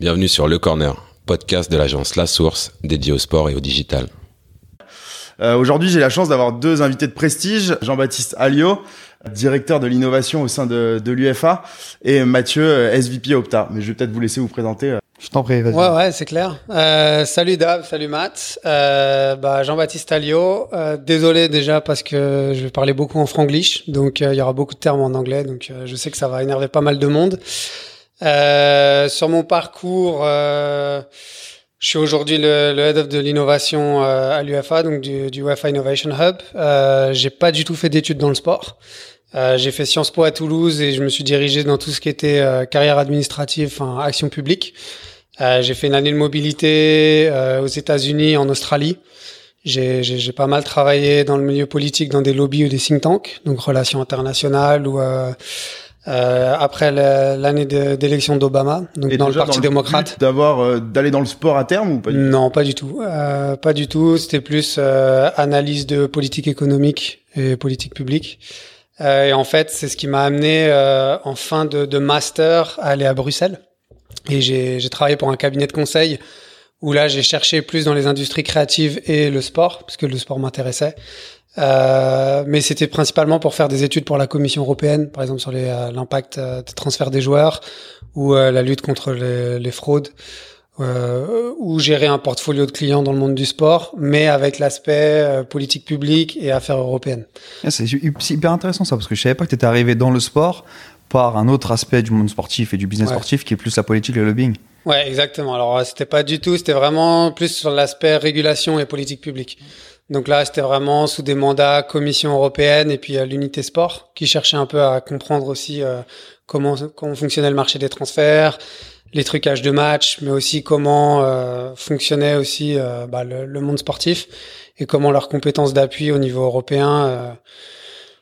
Bienvenue sur Le Corner, podcast de l'agence La Source dédié au sport et au digital. Euh, Aujourd'hui, j'ai la chance d'avoir deux invités de prestige, Jean-Baptiste Alliot, directeur de l'innovation au sein de, de l'UFA, et Mathieu, euh, SVP Opta. Mais je vais peut-être vous laisser vous présenter. euh. Je t'en prie, vas-y. Ouais, ouais, c'est clair. Euh, salut Dave, salut Matt. Euh, bah, Jean-Baptiste Alliot. Euh, désolé déjà parce que je vais parler beaucoup en franglish, donc euh, il y aura beaucoup de termes en anglais, donc euh, je sais que ça va énerver pas mal de monde. Euh, sur mon parcours, euh, je suis aujourd'hui le, le head of de l'innovation euh, à l'UFA, donc du, du UFA Innovation Hub. Euh, j'ai pas du tout fait d'études dans le sport. Euh, j'ai fait Sciences Po à Toulouse et je me suis dirigé dans tout ce qui était carrière administrative, enfin action publique. J'ai fait une année de mobilité aux États-Unis, en Australie. J'ai pas mal travaillé dans le milieu politique, dans des lobbies ou des think tanks, donc relations internationales ou euh, après la- l'année d'élection d'Obama, donc Et dans le Parti démocrate. D'avoir, euh, d'aller dans le sport à terme ou pas du tout? Non, pas du tout. Euh, pas du tout. C'était plus euh, analyse de politique économique et politique publique. Euh, et en fait, c'est ce qui m'a amené euh, en fin de, de master à aller à Bruxelles. Et j'ai j'ai travaillé pour un cabinet de conseil où là, j'ai cherché plus dans les industries créatives et le sport, parce que le sport m'intéressait. Euh, mais c'était principalement pour faire des études pour la Commission européenne, par exemple sur euh, l'impact euh, des transferts des joueurs ou euh, la lutte contre les, les fraudes euh, ou gérer un portfolio de clients dans le monde du sport, mais avec l'aspect politique publique et affaires européennes. Ah, C'est hyper intéressant ça, parce que je savais pas que tu étais arrivé dans le sport par un autre aspect du monde sportif et du business Ouais. sportif qui est plus la politique et le lobbying. Ouais, exactement. Alors c'était pas du tout, c'était vraiment plus sur l'aspect régulation et politique publique. Donc là, c'était vraiment sous des mandats Commission européenne et puis euh, l'unité sport qui cherchait un peu à comprendre aussi euh, comment comment fonctionnait le marché des transferts, les trucages de matchs, mais aussi comment euh, fonctionnait aussi euh, bah, le, le monde sportif et comment leurs compétences d'appui au niveau européen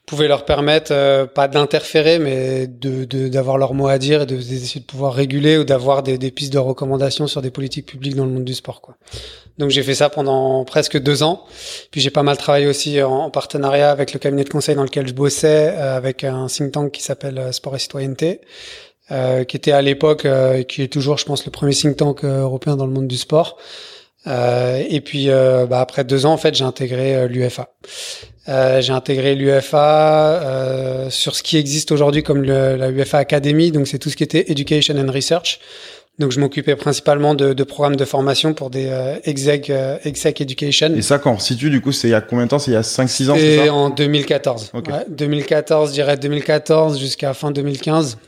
pouvaient leur permettre euh, pas d'interférer, mais de de- d'avoir leur mot à dire et de d'essayer de pouvoir réguler ou d'avoir des, des pistes de recommandations sur des politiques publiques dans le monde du sport. Quoi. Donc j'ai fait ça pendant presque deux ans. Puis j'ai pas mal travaillé aussi en, en partenariat avec le cabinet de conseil dans lequel je bossais, euh, avec un think tank qui s'appelle euh, Sport et Citoyenneté, euh, qui était à l'époque, euh, et qui est toujours, je pense, le premier think tank euh, européen dans le monde du sport. Euh, et puis euh, bah, après deux ans, en fait, j'ai intégré euh, l'UFA. Euh, j'ai intégré l'UFA euh, sur ce qui existe aujourd'hui comme le, la UFA Academy, donc c'est tout ce qui était Education and Research. Donc je m'occupais principalement de, de programmes de formation pour des euh, exec, euh, exec education. Et ça, quand on situe, du coup, c'est il y a combien de temps? C'est il y a 5-6 ans, c'est en 2014. Ok. Ouais, 2014, je dirais 2014 jusqu'à fin 2015,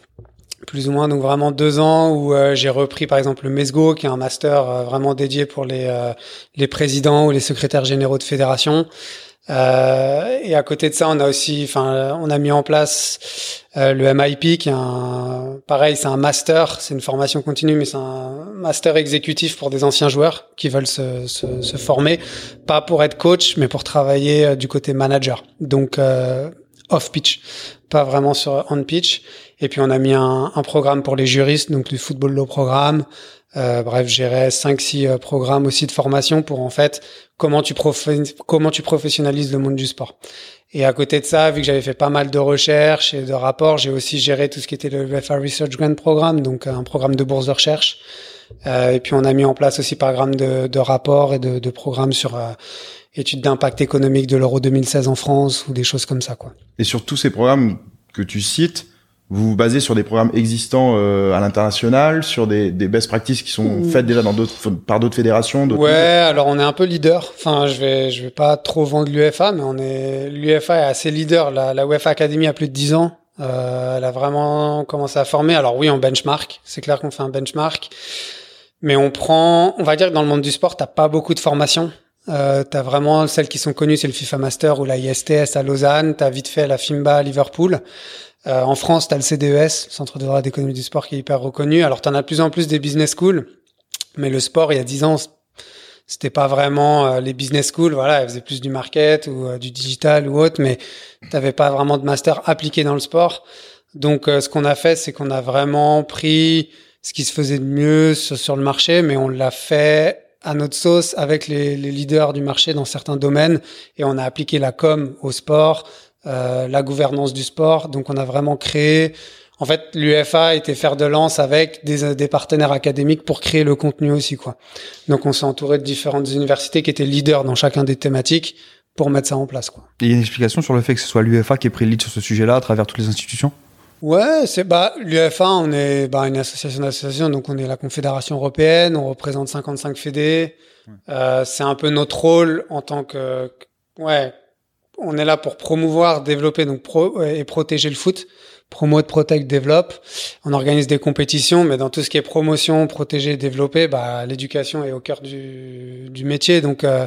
plus ou moins. Donc vraiment deux ans où euh, j'ai repris par exemple le MESGO, qui est un master euh, vraiment dédié pour les euh, les présidents ou les secrétaires généraux de fédération. Euh, et à côté de ça, on a aussi, enfin, on a mis en place euh, le MIP, qui est un, pareil, c'est un master, c'est une formation continue, mais c'est un master exécutif pour des anciens joueurs qui veulent se, se, se former, pas pour être coach, mais pour travailler euh, du côté manager, donc euh, off pitch, pas vraiment sur on pitch. Et puis on a mis un, un programme pour les juristes, donc du football law programme. Euh, bref, cinq six euh, programmes aussi de formation pour en fait comment tu comment tu professionnalises le monde du sport. Et à côté de ça, vu que j'avais fait pas mal de recherches et de rapports, j'ai aussi géré tout ce qui était le UFA Research Grant Programme, donc un programme de bourse de recherche. Euh, et puis on a mis en place aussi programme de, de rapports et de, de programmes sur euh, études d'impact économique de l'Euro 2016 en France ou des choses comme ça, quoi. Et sur tous ces programmes que tu cites, vous vous basez sur des programmes existants euh, à l'international, sur des, des best practices qui sont faites déjà dans d'autres, par d'autres fédérations d'autres Ouais, alors on est un peu leader. Enfin, je vais, je vais pas trop vendre l'UFA, mais on est, l'UFA est assez leader. La, la UEFA Academy a plus de 10 ans. Euh, elle a vraiment commencé à former. Alors oui, en benchmark. C'est clair qu'on fait un benchmark. Mais on prend, on va dire que dans le monde du sport, t'as pas beaucoup de formations. Euh, t'as vraiment celles qui sont connues, c'est le FIFA Master ou la ISTS à Lausanne. T'as vite fait la FIMBA à Liverpool. Euh, en France, t'as le CDES, Centre de droit d'économie du sport, qui est hyper reconnu. Alors t'en as de plus en plus des business schools. Mais le sport, il y a 10 ans, c'était pas vraiment euh, les business schools, voilà, elles faisaient plus du market ou euh, du digital ou autre, mais t'avais pas vraiment de master appliqué dans le sport. Donc, euh, ce qu'on a fait, c'est qu'on a vraiment pris ce qui se faisait de mieux sur, sur le marché, mais on l'a fait à notre sauce avec les, les leaders du marché dans certains domaines et on a appliqué la com au sport, euh, la gouvernance du sport. Donc, on a vraiment créé en fait, l'UFA était faire de lance avec des, des partenaires académiques pour créer le contenu aussi, quoi. Donc, on s'est entouré de différentes universités qui étaient leaders dans chacun des thématiques pour mettre ça en place, quoi. Il y a une explication sur le fait que ce soit l'UFA qui ait pris le lead sur ce sujet-là à travers toutes les institutions? Ouais, c'est bah l'UFA, on est bah, une association d'associations, donc on est la Confédération européenne, on représente 55 fédés. Euh, c'est un peu notre rôle en tant que ouais, on est là pour promouvoir, développer donc pro, et protéger le foot. Promote, protect, développe. On organise des compétitions, mais dans tout ce qui est promotion, protéger, développer, bah l'éducation est au cœur du, du métier, donc euh,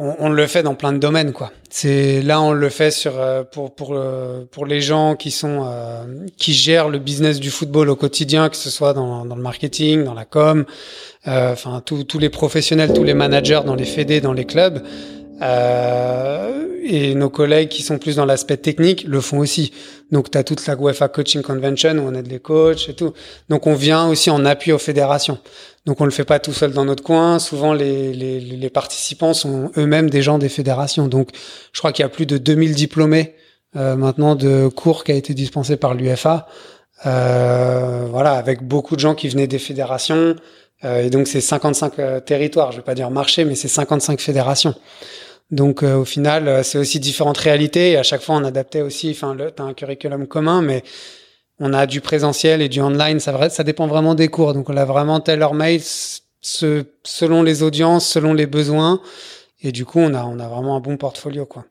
on, on, le fait dans plein de domaines quoi. C'est là on le fait sur euh, pour pour euh, pour les gens qui sont euh, qui gèrent le business du football au quotidien, que ce soit dans, dans le marketing, dans la com, enfin tous les professionnels, tous les managers dans les fédés, dans les clubs. Et nos collègues qui sont plus dans l'aspect technique le font aussi. Donc tu as toute la UEFA Coaching Convention où on aide les coachs et tout. Donc on vient aussi en appui aux fédérations. Donc on le fait pas tout seul dans notre coin. Souvent les, les, les participants sont eux-mêmes des gens des fédérations. Donc je crois qu'il y a plus de 2000 diplômés euh, maintenant de cours qui a été dispensé par l'UFA. Euh, voilà, avec beaucoup de gens qui venaient des fédérations. Euh, et donc c'est 55 euh, territoires. Je vais pas dire marché, mais c'est 55 fédérations. Donc euh, au final, c'est aussi différentes réalités. Et à chaque fois, on adaptait aussi. Enfin, t'as un curriculum commun, mais on a du présentiel et du online. Ça, ça dépend vraiment des cours. Donc, on a vraiment tailor-made ce, selon les audiences, selon les besoins. Et du coup, on a, on a vraiment un bon portfolio, quoi.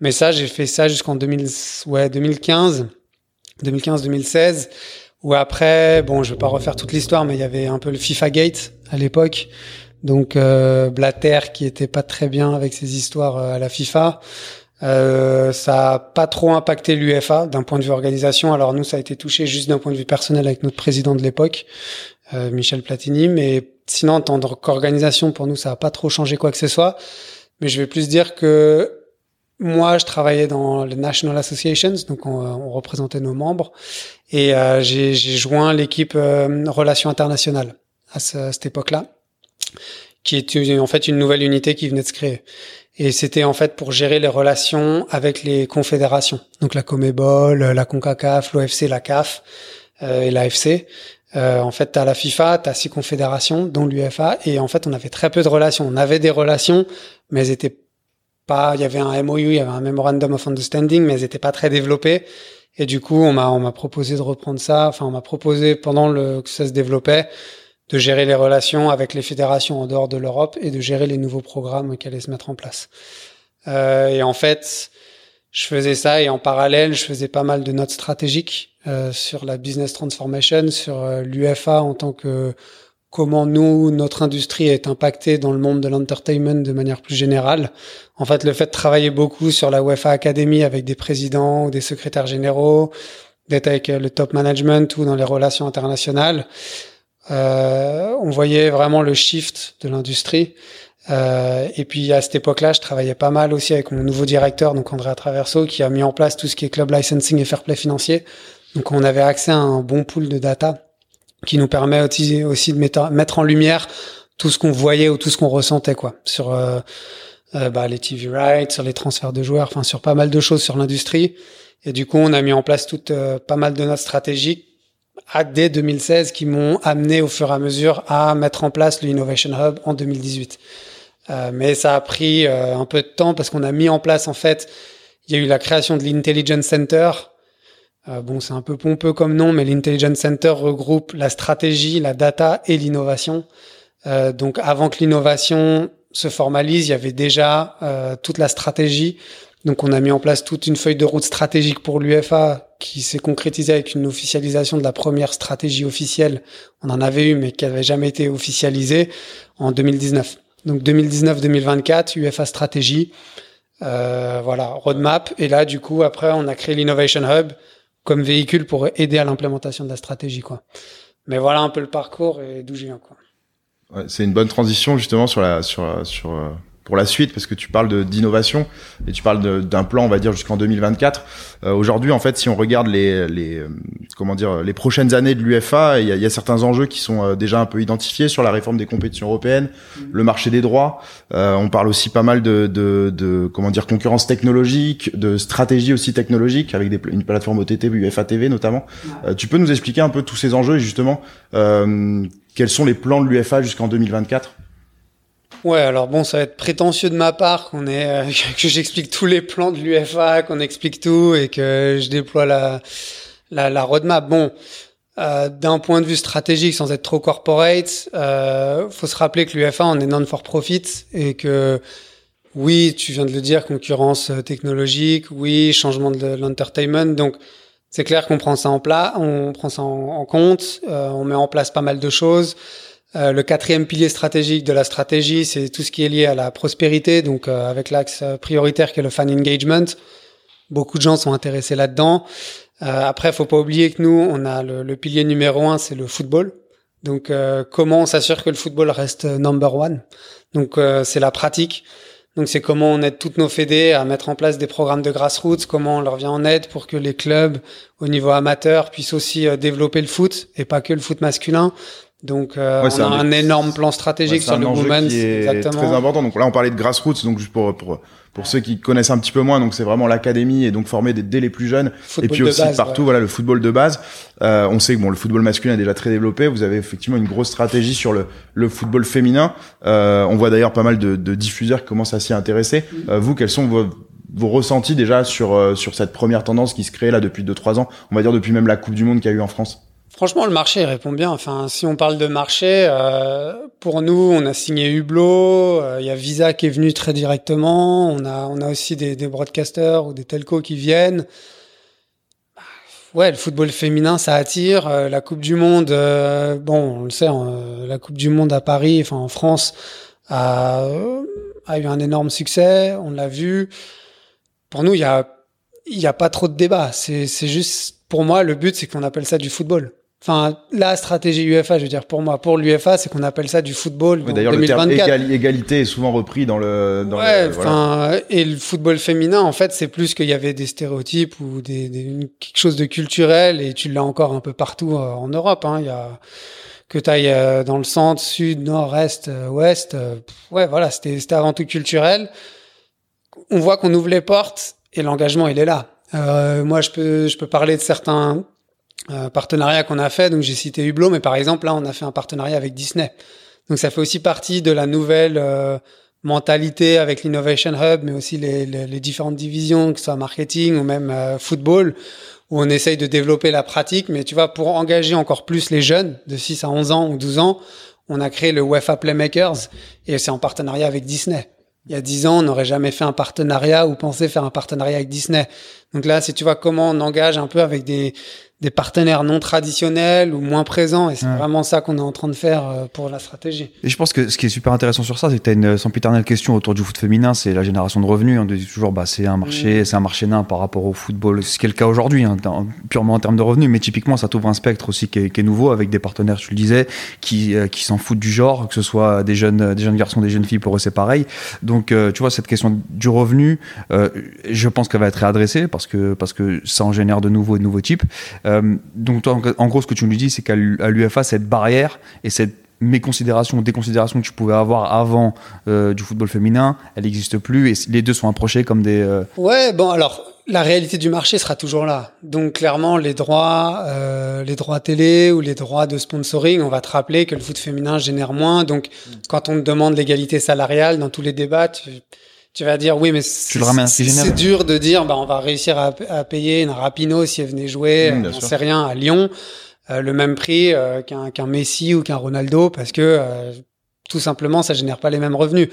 Mais ça, j'ai fait ça jusqu'en 2000, ouais, 2015, 2015-2016. Où après, bon, je vais pas refaire toute l'histoire, mais il y avait un peu le FIFA Gate à l'époque. Donc euh, Blatter qui était pas très bien avec ses histoires euh, à la FIFA. Euh, ça a pas trop impacté l'UFA d'un point de vue organisation. Alors nous, ça a été touché juste d'un point de vue personnel avec notre président de l'époque, euh, Michel Platini. Mais sinon, en tant qu'organisation, pour nous, ça a pas trop changé quoi que ce soit. Mais je vais plus dire que moi, je travaillais dans les National Associations, donc on, on représentait nos membres, et euh, j'ai joint l'équipe euh, Relations internationales à, ce, à cette époque-là, qui est en fait une nouvelle unité qui venait de se créer. Et c'était en fait pour gérer les relations avec les confédérations. Donc la Comebol, la CONCACAF, l'OFC, la CAF euh, et l'AFC. Euh, en fait, tu as la FIFA, tu as six confédérations, dont l'UFA. Et en fait, on avait très peu de relations. On avait des relations, mais elles étaient pas... Il y avait un MOU, il y avait un Memorandum of Understanding, mais elles étaient pas très développées. Et du coup, on m'a on m'a proposé de reprendre ça. Enfin, on m'a proposé pendant le que ça se développait de gérer les relations avec les fédérations en dehors de l'Europe et de gérer les nouveaux programmes qui allaient se mettre en place. Euh, et en fait, je faisais ça et en parallèle, je faisais pas mal de notes stratégiques euh, sur la business transformation, sur euh, l'UFA en tant que comment nous, notre industrie est impactée dans le monde de l'entertainment de manière plus générale. En fait, le fait de travailler beaucoup sur la UEFA Academy avec des présidents ou des secrétaires généraux, d'être avec le top management ou dans les relations internationales, euh, on voyait vraiment le shift de l'industrie. Euh, et puis à cette époque-là, je travaillais pas mal aussi avec mon nouveau directeur, donc Andrea Traverso, qui a mis en place tout ce qui est club licensing et fair play financier. Donc on avait accès à un bon pool de data qui nous permet aussi, aussi de mettre, en lumière tout ce qu'on voyait ou tout ce qu'on ressentait quoi sur euh, euh, bah, les TV rights, sur les transferts de joueurs, enfin sur pas mal de choses sur l'industrie. Et du coup, on a mis en place toute euh, pas mal de notes stratégiques à dès 2016 qui m'ont amené au fur et à mesure à mettre en place le Innovation Hub en 2018. Euh, mais ça a pris euh, un peu de temps parce qu'on a mis en place en fait, il y a eu la création de l'Intelligence Center. Euh, bon, c'est un peu pompeux comme nom, mais l'Intelligence Center regroupe la stratégie, la data et l'innovation. Euh, donc avant que l'innovation se formalise, il y avait déjà euh, toute la stratégie donc on a mis en place toute une feuille de route stratégique pour l'UFA qui s'est concrétisée avec une officialisation de la première stratégie officielle. On en avait eu mais qui n'avait jamais été officialisée en 2019. Donc 2019-2024, UFA stratégie, euh, voilà, roadmap. Et là, du coup, après, on a créé l'Innovation Hub comme véhicule pour aider à l'implémentation de la stratégie, quoi. Mais voilà un peu le parcours et d'où je viens, quoi. Ouais, c'est une bonne transition justement sur la sur sur euh, pour la suite parce que tu parles de d'innovation et tu parles d'un plan on va dire jusqu'en 2024 euh, aujourd'hui en fait si on regarde les les euh, comment dire les prochaines années de l'UFA il y a, y a, certains enjeux qui sont euh, déjà un peu identifiés sur la réforme des compétitions européennes le marché des droits. On parle aussi pas mal de, de, de comment dire concurrence technologique de stratégie aussi technologique avec des, une plateforme OTT UEFA TV notamment. Tu peux nous expliquer un peu tous ces enjeux et justement quels sont les plans de l'UFA jusqu'en 2024 Ouais, alors bon, ça va être prétentieux de ma part qu'on est, euh, que j'explique tous les plans de l'UFA, qu'on explique tout et que je déploie la, la, la roadmap. Bon, euh, d'un point de vue stratégique, sans être trop corporate, euh, faut se rappeler que l'UFA on est non for profit et que oui, tu viens de le dire, concurrence euh, technologique, oui, changement de l'entertainment, donc c'est clair qu'on prend ça en plat, on prend ça en, en compte, euh, on met en place pas mal de choses. Euh, le quatrième pilier stratégique de la stratégie, c'est tout ce qui est lié à la prospérité, donc euh, avec l'axe prioritaire qui est le fan engagement. Beaucoup de gens sont intéressés là-dedans. Euh, après, faut pas oublier que nous, on a le, pilier numéro un, c'est le football. Donc, euh, comment on s'assure que le football reste number one? Donc, c'est la pratique. Donc, c'est comment on aide toutes nos fédés à mettre en place des programmes de grassroots, comment on leur vient en aide pour que les clubs au niveau amateur puissent aussi développer le foot et pas que le foot masculin. Donc, euh, on a un, énorme plan stratégique sur le women's. Qui est très important. Donc là, on parlait de grassroots. Donc juste pour pour pour ceux qui connaissent un petit peu moins, donc c'est vraiment l'académie et donc former dès les plus jeunes. et puis aussi partout, voilà, le football de base. Euh, on sait que bon, le football masculin est déjà très développé. Vous avez effectivement une grosse stratégie sur le le football féminin. Euh, on voit d'ailleurs pas mal de, de diffuseurs qui commencent à s'y intéresser. Mm. Euh, vous, quels sont vos vos ressentis déjà sur euh, sur cette première tendance qui se crée là depuis 2-3 ans, on va dire depuis même la Coupe du Monde qu'il y a eu en France Franchement, le marché répond bien. Enfin, si on parle de marché, euh, pour nous, on a signé Hublot. Il euh, y a Visa qui est venu très directement. On a, on a aussi des, broadcasters ou des telcos qui viennent. Ouais, le football féminin, ça attire. Euh, la Coupe du Monde, bon, on le sait, hein, la Coupe du Monde à Paris, enfin en France, a, eu un énorme succès. On l'a vu. Pour nous, il y a, il y a pas trop de débat. C'est juste, pour moi, le but, c'est qu'on appelle ça du football. Enfin, la stratégie UEFA, je veux dire, pour moi, pour l'UFA, c'est qu'on appelle ça du football. Oui, D'ailleurs, le terme égalité est souvent repris dans le. Dans ouais, enfin, et le football féminin, en fait, c'est plus qu'il y avait des stéréotypes ou des, des, quelque chose de culturel, et tu l'as encore un peu partout euh, en Europe. Hein. Il y a que tu ailles euh, dans le centre, sud, nord, est, euh, ouest. ouais, voilà, c'était avant tout culturel. On voit qu'on ouvre les portes et l'engagement, il est là. Euh, moi, je peux, je peux parler de certains euh, partenariats qu'on a fait. Donc, j'ai cité Hublot, mais par exemple, là, on a fait un partenariat avec Disney. Donc, ça fait aussi partie de la nouvelle euh, mentalité avec l'Innovation Hub, mais aussi les, les, les, différentes divisions, que ce soit marketing ou même euh, football, où on essaye de développer la pratique. Mais tu vois, pour engager encore plus les jeunes de 6 à 11 ans ou 12 ans, on a créé le UEFA Playmakers et c'est en partenariat avec Disney. Il y a 10 ans, on n'aurait jamais fait un partenariat ou pensé faire un partenariat avec Disney. Donc là, si tu vois comment on engage un peu avec des, des partenaires non traditionnels ou moins présents. Et c'est vraiment ça qu'on est en train de faire euh, pour la stratégie. Et je pense que ce qui est super intéressant sur ça, c'est que tu as une sempiternelle question autour du foot féminin, c'est la génération de revenus. On dit toujours, bah, c'est un marché, mm. c'est un marché nain par rapport au football. Ce qui est le cas aujourd'hui, hein, purement en termes de revenus. Mais typiquement, ça t'ouvre un spectre aussi qui est, qui est, nouveau avec des partenaires, tu le disais, qui, euh, qui s'en foutent du genre, que ce soit des jeunes, des jeunes garçons, des jeunes filles, pour eux, c'est pareil. Donc, euh, tu vois, cette question du revenu, je pense qu'elle va être réadressée parce que, parce que ça en génère de nouveaux et de nouveaux types. Euh, donc en gros, ce que tu nous dis, c'est qu'à l'UFA, cette barrière et cette méconsidération ou déconsidération que tu pouvais avoir avant euh, du football féminin, elle n'existe plus et les deux sont approchés comme des... Euh, ouais, bon alors la réalité du marché sera toujours là. Donc clairement les droits, les droits télé ou les droits de sponsoring, on va te rappeler que le foot féminin génère moins. Donc quand on te demande l'égalité salariale dans tous les débats, tu, tu vas dire oui mais c'est dur de dire bah on va réussir à, à payer une Rapino si elle venait jouer mmh, on sait rien à Lyon euh, le même prix euh, qu'un qu'un Messi ou qu'un Ronaldo parce que euh, tout simplement ça génère pas les mêmes revenus.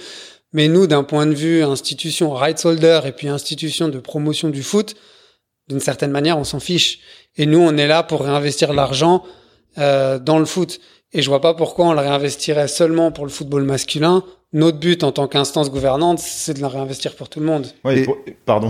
Mais nous d'un point de vue institution rights holder et puis institution de promotion du foot d'une certaine manière on s'en fiche. Et nous on est là pour réinvestir l'argent dans le foot. Et je vois pas pourquoi on le réinvestirait seulement pour le football masculin. Notre but en tant qu'instance gouvernante, c'est de le réinvestir pour tout le monde. Oui, pardon,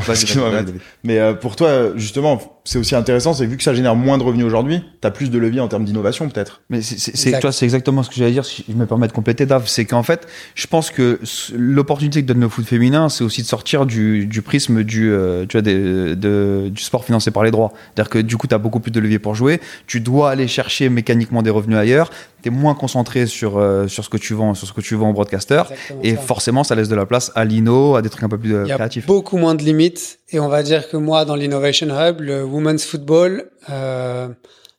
mais euh, pour toi, justement, c'est aussi intéressant, c'est que vu que ça génère moins de revenus aujourd'hui, tu as plus de levier en termes d'innovation peut-être. Mais c'est toi, c'est exactement ce que j'allais dire. Si je me permets de compléter, Dave, c'est qu'en fait, je pense que l'opportunité que donne le foot féminin, c'est aussi de sortir du, du prisme du, euh, tu vois, des, de, du sport financé par les droits. C'est-à-dire que du coup, tu as beaucoup plus de levier pour jouer. Tu dois aller chercher mécaniquement des revenus ailleurs. Tu es moins concentré sur, euh, sur ce que tu vends, sur ce que tu vends au broadcaster. et forcément, ça laisse de la place à l'ino, à des trucs un peu plus euh, créatifs. Il y a beaucoup moins de limites. Et on va dire que moi, dans l'Innovation Hub, le Women's Football, euh,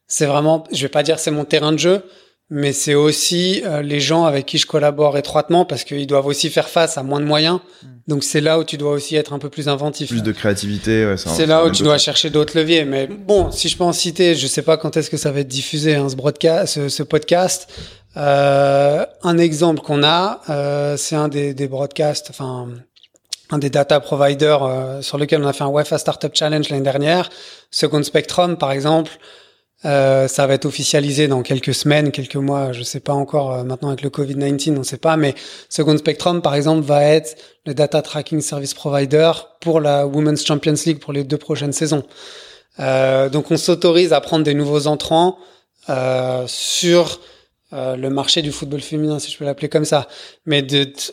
c'est vraiment, je vais pas dire c'est mon terrain de jeu, mais c'est aussi euh, les gens avec qui je collabore étroitement parce qu'ils doivent aussi faire face à moins de moyens. Mm. Donc c'est là où tu dois aussi être un peu plus inventif. Plus de créativité. Ouais, c'est là où tu dois chercher d'autres leviers. Mais bon, si je peux en citer, je sais pas quand est-ce que ça va être diffusé hein, ce broadcast, ce, podcast. Euh, un exemple qu'on a, euh, c'est un des, des broadcasts, enfin un des data providers euh, sur lequel on a fait un UEFA Startup Challenge l'année dernière. Second Spectrum, par exemple, euh, ça va être officialisé dans quelques semaines, quelques mois, je sais pas encore. Euh, maintenant avec le Covid-19, on sait pas. Mais Second Spectrum, par exemple, va être le data tracking service provider pour la Women's Champions League pour les deux prochaines saisons. Euh, donc on s'autorise à prendre des nouveaux entrants euh, le marché du football féminin, si je peux l'appeler comme ça. Mais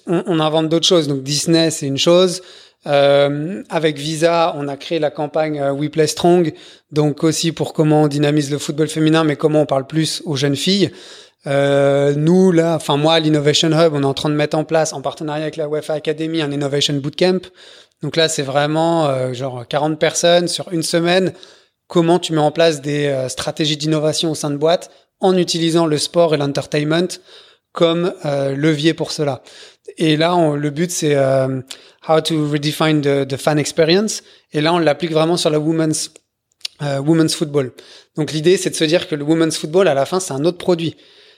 on, invente d'autres choses. Donc Disney, c'est une chose. Euh, avec Visa, on a créé la campagne euh, We Play Strong, donc aussi pour comment on dynamise le football féminin, mais comment on parle plus aux jeunes filles. Nous, là, enfin moi, l'Innovation Hub, on est en train de mettre en place, en partenariat avec la UEFA Academy, un Innovation Bootcamp. Donc là, c'est vraiment genre 40 personnes sur une semaine. Comment tu mets en place des stratégies d'innovation au sein de boîte en utilisant le sport et l'entertainment comme levier pour cela. Et là, on, le but, c'est euh, how to redefine the, the, fan experience. Et là, on l'applique vraiment sur la women's euh, women's football. Donc l'idée, c'est de se dire que le women's football, à la fin, c'est un autre produit.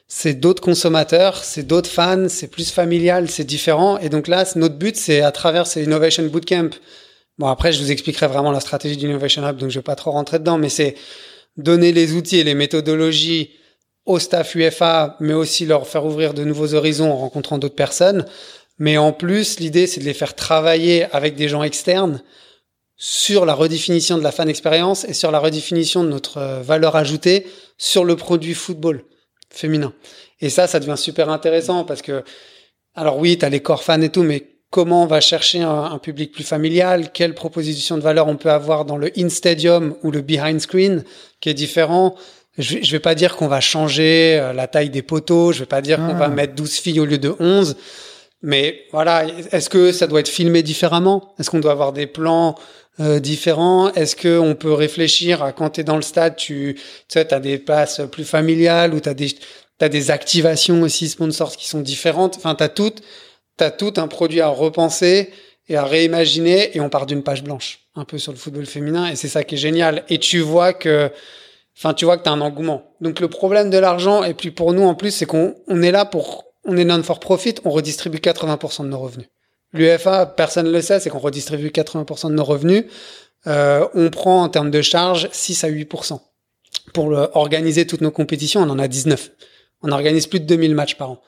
C'est d'autres consommateurs, c'est d'autres fans, c'est plus familial, c'est différent. Et donc là, notre but, c'est à travers ces Innovation Bootcamp. Bon, après, je vous expliquerai vraiment la stratégie d'Innovation Hub, donc je vais pas trop rentrer dedans, mais c'est donner les outils et les méthodologies au staff UFA, mais aussi leur faire ouvrir de nouveaux horizons en rencontrant d'autres personnes. Mais en plus, l'idée, c'est de les faire travailler avec des gens externes sur la redéfinition de la fan expérience et sur la redéfinition de notre euh, valeur ajoutée sur le produit football féminin. Et ça, ça devient super intéressant parce que, alors oui, tu as les corps fans et tout, mais comment on va chercher un, un, public plus familial, quelle proposition de valeur on peut avoir dans le in-stadium ou le behind screen qui est différent, je, je vais pas dire qu'on va changer euh, la taille des poteaux, je vais pas dire qu'on va ah. mettre 12 filles au lieu de 11, mais voilà, est-ce que ça doit être filmé différemment? Est-ce qu'on doit avoir des plans euh, différents? Est-ce que on peut réfléchir à quand tu es dans le stade, tu, tu sais, as des places plus familiales ou tu as des t'as des activations aussi sponsors qui sont différentes? Enfin, tu as tout t'as tout un produit à repenser et à réimaginer et on part d'une page blanche un peu sur le football féminin et c'est ça qui est génial et tu vois que Enfin, tu vois que tu as un engouement. Donc le problème de l'argent, et puis pour nous en plus, c'est qu'on on est là pour, on est non for profit, on redistribue 80% de nos revenus. L'UFA, personne ne le sait, c'est qu'on redistribue 80% de nos revenus. Euh, on prend en termes de charges 6 à 8%. Pour organiser toutes nos compétitions, on en a 19. On organise plus de 2000 matchs par an.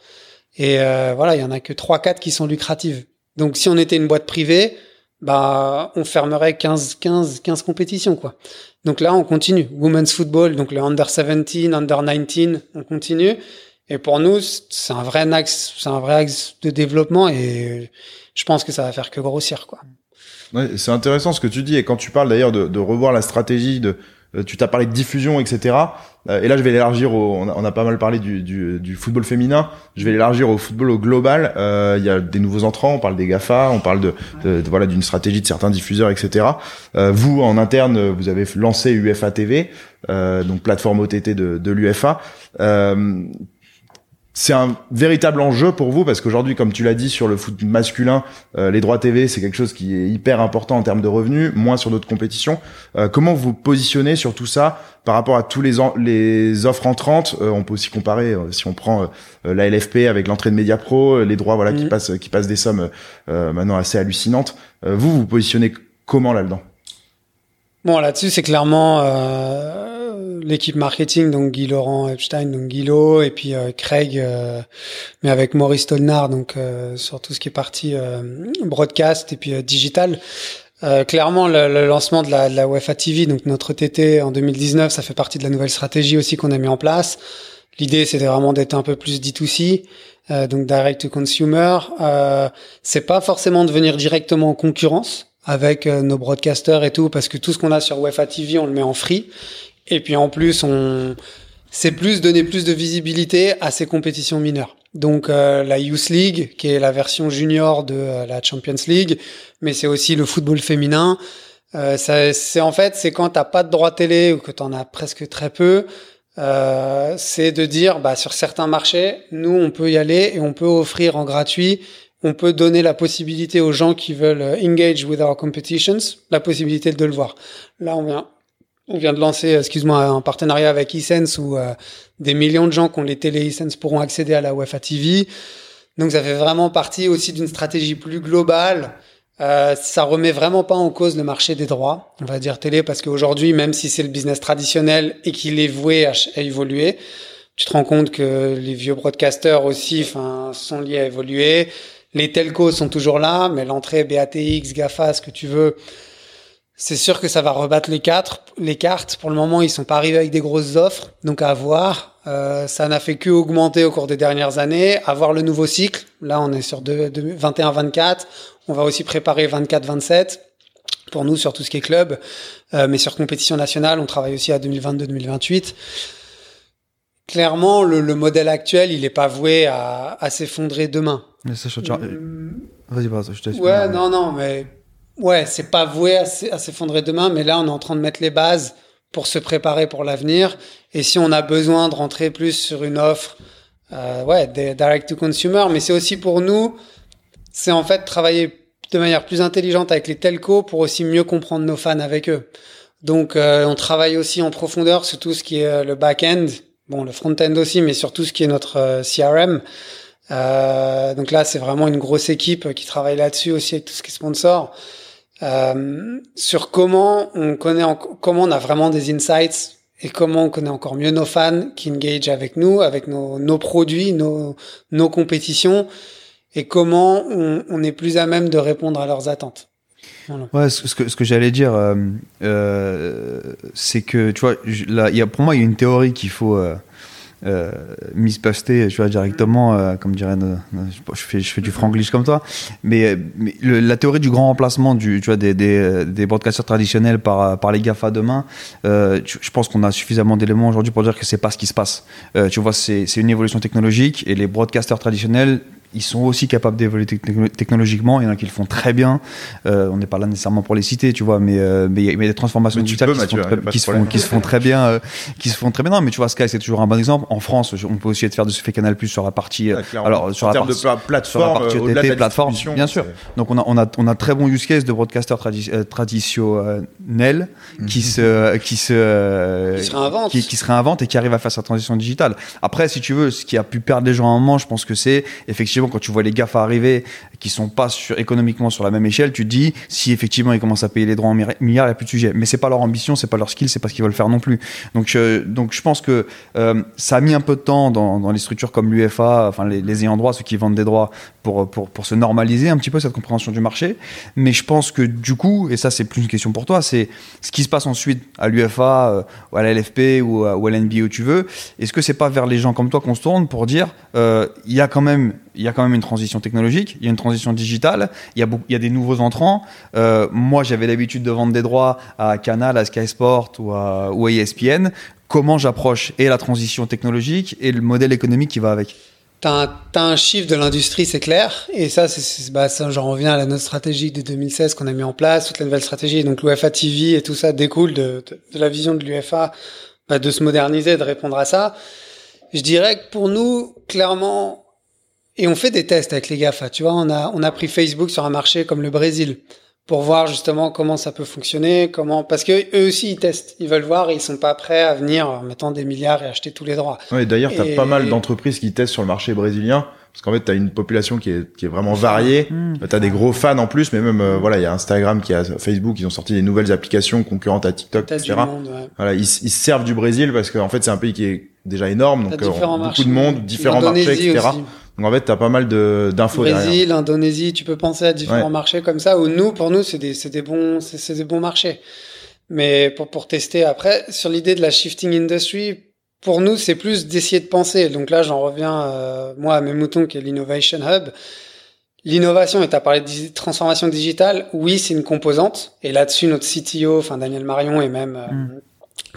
Et euh, voilà, il y en a que 3-4 qui sont lucratives. Donc si on était une boîte privée, bah on fermerait 15 15 15 compétitions quoi. Donc là on continue. Women's football, donc le under 17, under 19, on continue. Et pour nous, c'est un vrai axe, c'est un vrai axe de développement et je pense que ça va faire que grossir quoi. Ouais, c'est intéressant ce que tu dis et quand tu parles d'ailleurs de, de revoir la stratégie de tu t'as parlé de diffusion, etc. Euh, et là, je vais l'élargir au. On a, pas mal parlé du, football féminin. Je vais l'élargir au football au global. Euh, il y a des nouveaux entrants. On parle des Gafa. On parle de, de, voilà d'une stratégie de certains diffuseurs, etc. Euh, vous, en interne, vous avez lancé UFA TV, euh, donc plateforme OTT de, de l'UFA. Euh, c'est un véritable enjeu pour vous parce qu'aujourd'hui, comme tu l'as dit sur le foot masculin, euh, les droits TV c'est quelque chose qui est hyper important en termes de revenus, moins sur d'autres compétitions. Euh, comment vous positionnez sur tout ça par rapport à tous les les offres entrantes? Euh, On peut aussi comparer si on prend la LFP avec l'entrée de Media Pro, les droits voilà qui mm. passent qui passent des sommes maintenant assez hallucinantes. vous vous positionnez comment là-dedans? Bon là-dessus c'est clairement l'équipe marketing, donc Guy Laurent Epstein, donc Guilo, et puis euh, Craig, euh, mais avec Maurice Tolnard, donc euh, sur tout ce qui est parti broadcast et puis digital. Euh, clairement, le, le, lancement de la, de la UEFA TV, donc notre TT en 2019, ça fait partie de la nouvelle stratégie aussi qu'on a mis en place. L'idée, c'était vraiment d'être un peu plus D2C, euh, donc direct to consumer. Euh, c'est pas forcément de venir directement en concurrence avec euh, nos broadcasters et tout, parce que tout ce qu'on a sur UEFA TV, on le met en free. Et puis en plus, on c'est plus donner plus de visibilité à ces compétitions mineures. Donc euh, la Youth League, qui est la version junior de euh, la Champions League, mais c'est aussi le football féminin. Euh, c'est en fait, c'est quand t'as pas de droit télé ou que t'en as presque très peu, euh, c'est de dire, bah sur certains marchés, nous on peut y aller et on peut offrir en gratuit. On peut donner la possibilité aux gens qui veulent euh, engage with our competitions, la possibilité de le voir. Là, on vient, on vient de lancer, excuse-moi, un partenariat avec eSense où euh, des millions de gens qui ont les télé eSense pourront accéder à la UEFA TV. Donc ça fait vraiment partie aussi d'une stratégie plus globale. Euh, ça remet vraiment pas en cause le marché des droits, on va dire télé, parce qu'aujourd'hui, même si c'est le business traditionnel et qu'il est voué à, à, évoluer, tu te rends compte que les vieux broadcasters aussi, enfin, sont liés à évoluer. Les telcos sont toujours là, mais l'entrée BATX, GAFA, ce que tu veux, c'est sûr que ça va rebattre les quatre, les cartes. Pour le moment, ils sont pas arrivés avec des grosses offres, donc à voir. Euh, ça n'a fait que augmenter au cours des dernières années. À voir le nouveau cycle. Là, on est sur 21-24. On va aussi préparer 24-27 pour nous sur tout ce qui est club, euh, mais sur compétition nationale, on travaille aussi à 2022-2028. Clairement, le, le, modèle actuel, il est pas voué à, à s'effondrer demain. Mais ça, je... Mmh. Vas-y, vas-y, je t'explique. Ouais, non, non, mais ouais, c'est pas voué à s'effondrer demain, mais là, on est en train de mettre les bases pour se préparer pour l'avenir. Et si on a besoin de rentrer plus sur une offre, euh, ouais, direct to consumer, mais c'est aussi pour nous, c'est en fait travailler de manière plus intelligente avec les telcos pour aussi mieux comprendre nos fans avec eux. Donc, euh, on travaille aussi en profondeur sur tout ce qui est euh, le back-end, bon, le front-end aussi, mais sur tout ce qui est notre euh, CRM. Euh, donc là, c'est vraiment une grosse équipe qui travaille là-dessus aussi avec tout ce qui est sponsor. Euh, sur comment on connaît, comment on a vraiment des insights et comment on connaît encore mieux nos fans qui engage avec nous, avec nos, nos produits, nos, nos compétitions et comment on, est plus à même de répondre à leurs attentes. Ouais, ce que, ce que j'allais dire, euh, euh, c'est que, tu vois, là, y a, pour moi, il y a une théorie qu'il faut euh, euh, misposter, tu vois, directement, euh, comme dirait, euh, je, fais, je fais du franglish comme toi, mais, la théorie du grand remplacement tu vois, des, des, des broadcasters traditionnels par, par les GAFA demain, euh, je, pense qu'on a suffisamment d'éléments aujourd'hui pour dire que c'est pas ce qui se passe. Euh, tu vois, c'est une évolution technologique et les broadcasters traditionnels ils sont aussi capables d'évoluer technologiquement. Il y en a qui le font très bien. Euh, on n'est pas là nécessairement pour les citer, tu vois, mais euh, mais il y, a des transformations digitales qui, Mathieu, se font, qui, se font, qui se font très bien, euh, qui se font très bien. Non, mais tu vois, Sky c'est toujours un bon exemple. En France, on peut aussi être faire de ce fait Canal Plus sur la partie, ah, alors sur en la de plateforme, sur la partie OTT, plateforme, bien sûr. Donc on a on a on a très bon use case de broadcaster tradi traditionnel mm -hmm. qui se qui se qui se réinvente, qui, qui se réinvente et qui arrive à faire sa transition digitale. Après, si tu veux, ce qui a pu perdre les gens à un moment, je pense que c'est effectivement quand tu vois les GAFA arriver qui sont pas sur, économiquement sur la même échelle, tu te dis si effectivement ils commencent à payer les droits en milliards, il n'y a plus de sujet. Mais c'est pas leur ambition, c'est pas leur skill, c'est pas ce qu'ils veulent faire non plus. Donc, euh, donc je pense que euh, ça a mis un peu de temps dans, les structures comme l'UFA, enfin les, ayants droit, ceux qui vendent des droits, pour, pour, pour se normaliser un petit peu cette compréhension du marché. Mais je pense que du coup, et ça c'est plus une question pour toi, c'est ce qui se passe ensuite à l'UFA, euh, à la LFP ou à, l'NBA où tu veux. Est-ce que c'est pas vers les gens comme toi qu'on se tourne pour dire euh, il y a quand même y a quand même une transition technologique, il y a une transition digitale, il y a, des nouveaux entrants. Euh, moi, j'avais l'habitude de vendre des droits à Canal, à Sky Sport ou à, ESPN. Comment j'approche et la transition technologique et le modèle économique qui va avec T'as un, un, chiffre de l'industrie, c'est clair. Et ça, c'est, bah, j'en reviens à la note stratégique de 2016 qu'on a mis en place, toute la nouvelle stratégie. Donc, l'UFA TV et tout ça découle de la vision de l'UFA, bah, de se moderniser, de répondre à ça. Je dirais que pour nous, clairement, et on fait des tests avec les GAFA. Tu vois, on a, on a pris Facebook sur un marché comme le Brésil pour voir justement comment ça peut fonctionner, comment parce que eux aussi ils testent, ils veulent voir et ils sont pas prêts à venir en mettant des milliards et acheter tous les droits. Oui, d'ailleurs, tu as et... pas mal d'entreprises qui testent sur le marché brésilien parce qu'en fait, tu as une population qui est, qui est vraiment variée. Mmh. Tu as des gros fans en plus, mais même, euh, voilà, il y a Instagram, qui a Facebook, ils ont sorti des nouvelles applications concurrentes à TikTok, etc. Monde, ouais. Voilà, ils, ils se servent du Brésil parce qu'en fait, c'est un pays qui est déjà énorme, donc euh, beaucoup de monde, différents marchés, etc. Aussi. Donc en fait, tu as pas mal de d'infos derrière. Brésil, Indonésie, tu peux penser à différents Ouais. marchés comme ça. Ou nous, pour nous, c'est des, c'est des bons, c'est, c'est des bons marchés. Mais pour, pour tester après, sur l'idée de la shifting industry, pour nous, c'est plus d'essayer de penser. Donc là, j'en reviens, euh, moi, à mes moutons, qui est l'Innovation Hub. L'innovation, et tu as parlé de transformation digitale, oui, c'est une composante. Et là-dessus, notre CTO, enfin Daniel Marion et même euh, Mm.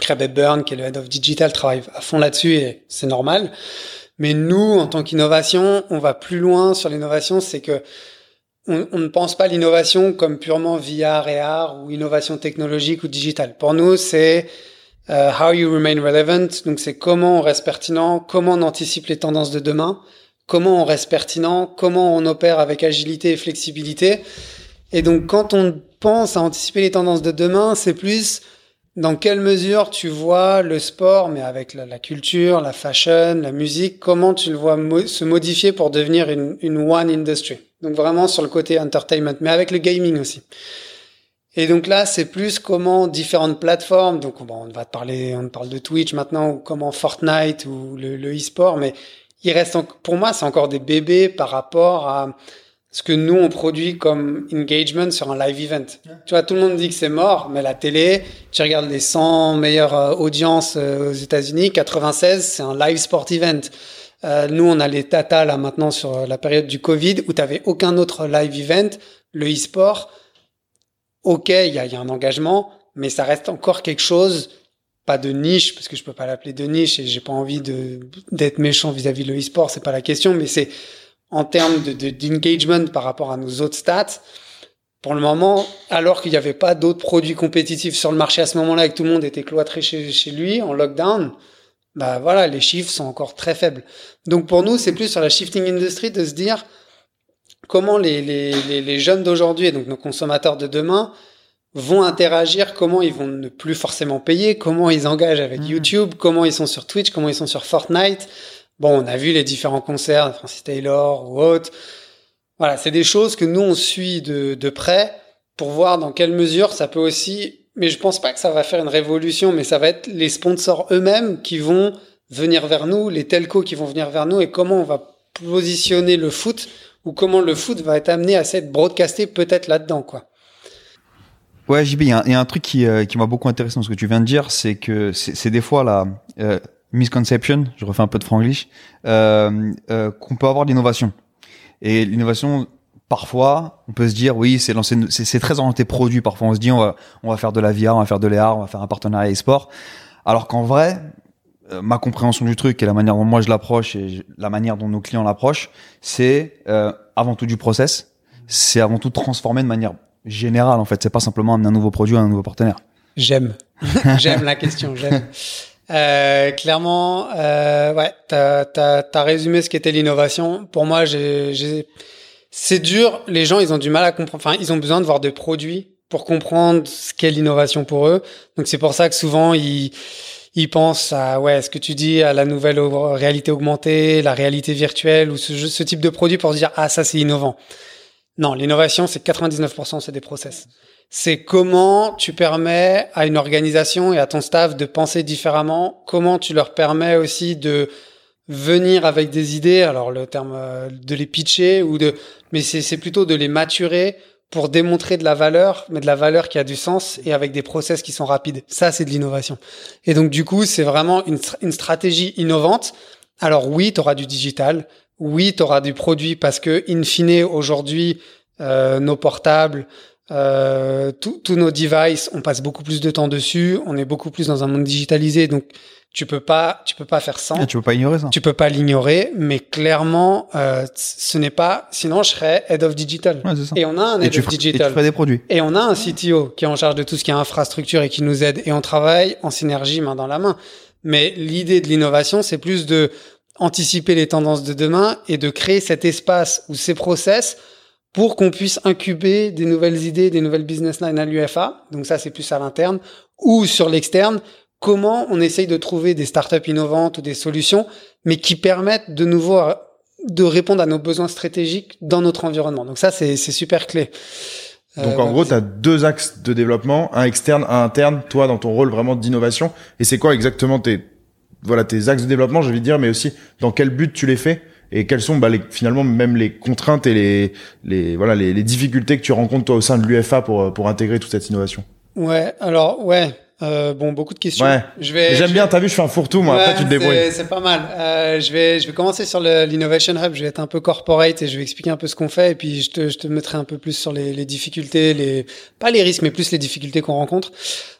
Craig Hepburn, qui est le Head of Digital, travaillent à fond là-dessus et c'est normal. Mais nous, en tant qu'innovation, on va plus loin sur l'innovation, c'est que on, ne pense pas l'innovation comme purement VR et AR ou innovation technologique ou digitale. Pour nous, c'est euh, how you remain relevant. Donc, c'est comment on reste pertinent, comment on anticipe les tendances de demain, comment on reste pertinent, comment on opère avec agilité et flexibilité. Et donc, quand on pense à anticiper les tendances de demain, c'est plus dans quelle mesure tu vois le sport, mais avec la, culture, la fashion, la musique, comment tu le vois se modifier pour devenir une, one industry? Donc vraiment sur le côté entertainment, mais avec le gaming aussi. Et donc là, c'est plus comment différentes plateformes, donc bon, on va te parler, on parle de Twitch maintenant, ou comment Fortnite ou le, le e-sport, mais il reste, en- pour moi, c'est encore des bébés par rapport à ce que nous on produit comme engagement sur un live event. Tu vois, tout le monde dit que c'est mort, mais la télé, tu regardes les 100 meilleures euh, audiences euh, aux États-Unis, 96, c'est un live sport event. Euh, nous, on a les data là maintenant sur la période du Covid où tu aucun autre live event. Le e-sport, ok, il y a, y a un engagement, mais ça reste encore quelque chose, pas de niche, parce que je peux pas l'appeler de niche et j'ai pas envie de d'être méchant vis-à-vis de le e-sport, c'est pas la question, mais c'est en termes de de- d'engagement par rapport à nos autres stats. Pour le moment, alors qu'il n'y avait pas d'autres produits compétitifs sur le marché à ce moment-là et que tout le monde était cloîtré chez, chez lui en lockdown, bah voilà, les chiffres sont encore très faibles. Donc pour nous, c'est plus sur la shifting industry de se dire comment les, les, les, les jeunes d'aujourd'hui et donc nos consommateurs de demain vont interagir, comment ils vont ne plus forcément payer, comment ils engagent avec Mhm. YouTube, comment ils sont sur Twitch, comment ils sont sur Fortnite. Bon, on a vu les différents concerts Francis Taylor ou autres. Voilà, c'est des choses que nous on suit de, de près pour voir dans quelle mesure ça peut aussi. Mais je pense pas que ça va faire une révolution, mais ça va être les sponsors eux-mêmes qui vont venir vers nous, les telcos qui vont venir vers nous, et comment on va positionner le foot ou comment le foot va être amené à s'être broadcasté peut-être là-dedans, quoi. Ouais, JB, il y, a un- truc qui, euh, qui m'a beaucoup intéressé dans ce que tu viens de dire, c'est que c'est des fois la euh, misconception, je refais un peu de franglish, euh, euh, qu'on peut avoir de l'innovation. Et l'innovation, parfois, on peut se dire, oui, c'est lancé, c'est très orienté produit. Parfois, on se dit, on va, on va faire de la VR, on va faire de l'AR, on va faire un partenariat e-sport. Alors qu'en vrai, euh, ma compréhension du truc et la manière dont moi je l'approche et la manière dont nos clients l'approchent, c'est euh, avant tout du process. C'est avant tout transformer de manière générale en fait. C'est pas simplement amener un nouveau produit à un nouveau partenaire. J'aime. j'aime la question, j'aime. Euh, clairement, euh, ouais, t'as as, as résumé ce qu'était l'innovation. Pour moi, c'est dur. Les gens, ils ont du mal à comprendre. Enfin, ils ont besoin de voir des produits pour comprendre ce qu'est l'innovation pour eux. Donc c'est pour ça que souvent ils ils pensent à ouais, ce que tu dis à la nouvelle réalité augmentée, la réalité virtuelle ou ce, ce type de produit pour se dire ah ça c'est innovant. Non, l'innovation c'est 99% c'est des process c'est comment tu permets à une organisation et à ton staff de penser différemment, comment tu leur permets aussi de venir avec des idées, alors le terme euh, de les pitcher ou de, mais c'est plutôt de les maturer pour démontrer de la valeur, mais de la valeur qui a du sens et avec des process qui sont rapides. Ça, c'est de l'innovation. Et donc, du coup, c'est vraiment une stratégie innovante. Alors oui, tu auras du digital, oui, tu auras du produit parce que, in fine, aujourd'hui, euh, nos portables, euh, tous nos devices, on passe beaucoup plus de temps dessus, on est beaucoup plus dans un monde digitalisé, donc tu peux pas, tu peux pas faire sans. Ah, tu peux pas ignorer ça. Tu peux pas l'ignorer, mais clairement, euh, ce n'est pas. Sinon, je serais head of digital. Ouais, ça. Et on a un Et head tu, of ferais- et tu digital. ferais des produits. Et on a un CTO qui est en charge de tout ce qui est infrastructure et qui nous aide. Et on travaille en synergie main dans la main. Mais l'idée de l'innovation, c'est plus de anticiper les tendances de demain et de créer cet espace ou ces process pour qu'on puisse incuber des nouvelles idées, des nouvelles business lines à l'UFA. Donc ça, c'est plus à l'interne. Ou sur l'externe, comment on essaye de trouver des startups innovantes ou des solutions, mais qui permettent de nouveau de répondre à nos besoins stratégiques dans notre environnement. Donc ça, c'est super clé. Donc Euh, en voilà. gros, tu as deux axes de développement, un externe, un interne, toi dans ton rôle vraiment d'innovation. Et c'est quoi exactement tes voilà tes axes de développement, j'ai envie de dire, mais aussi dans quel but tu les fais et quelles sont bah, les, finalement même les contraintes et les, les voilà les, les difficultés que tu rencontres toi au sein de l'UFA pour pour intégrer toute cette innovation? Ouais, alors ouais, euh, bon, beaucoup de questions. Ouais. Je vais. J'aime je- bien, t'as vu, je fais un fourre-tout, moi. Ouais, Après, tu te débrouilles. c'est- pas mal. Euh, je vais, je vais commencer sur l'innovation hub. Je vais être un peu corporate et je vais expliquer un peu ce qu'on fait et puis je te, je te mettrai un peu plus sur les, les difficultés, les pas les risques, mais plus les difficultés qu'on rencontre.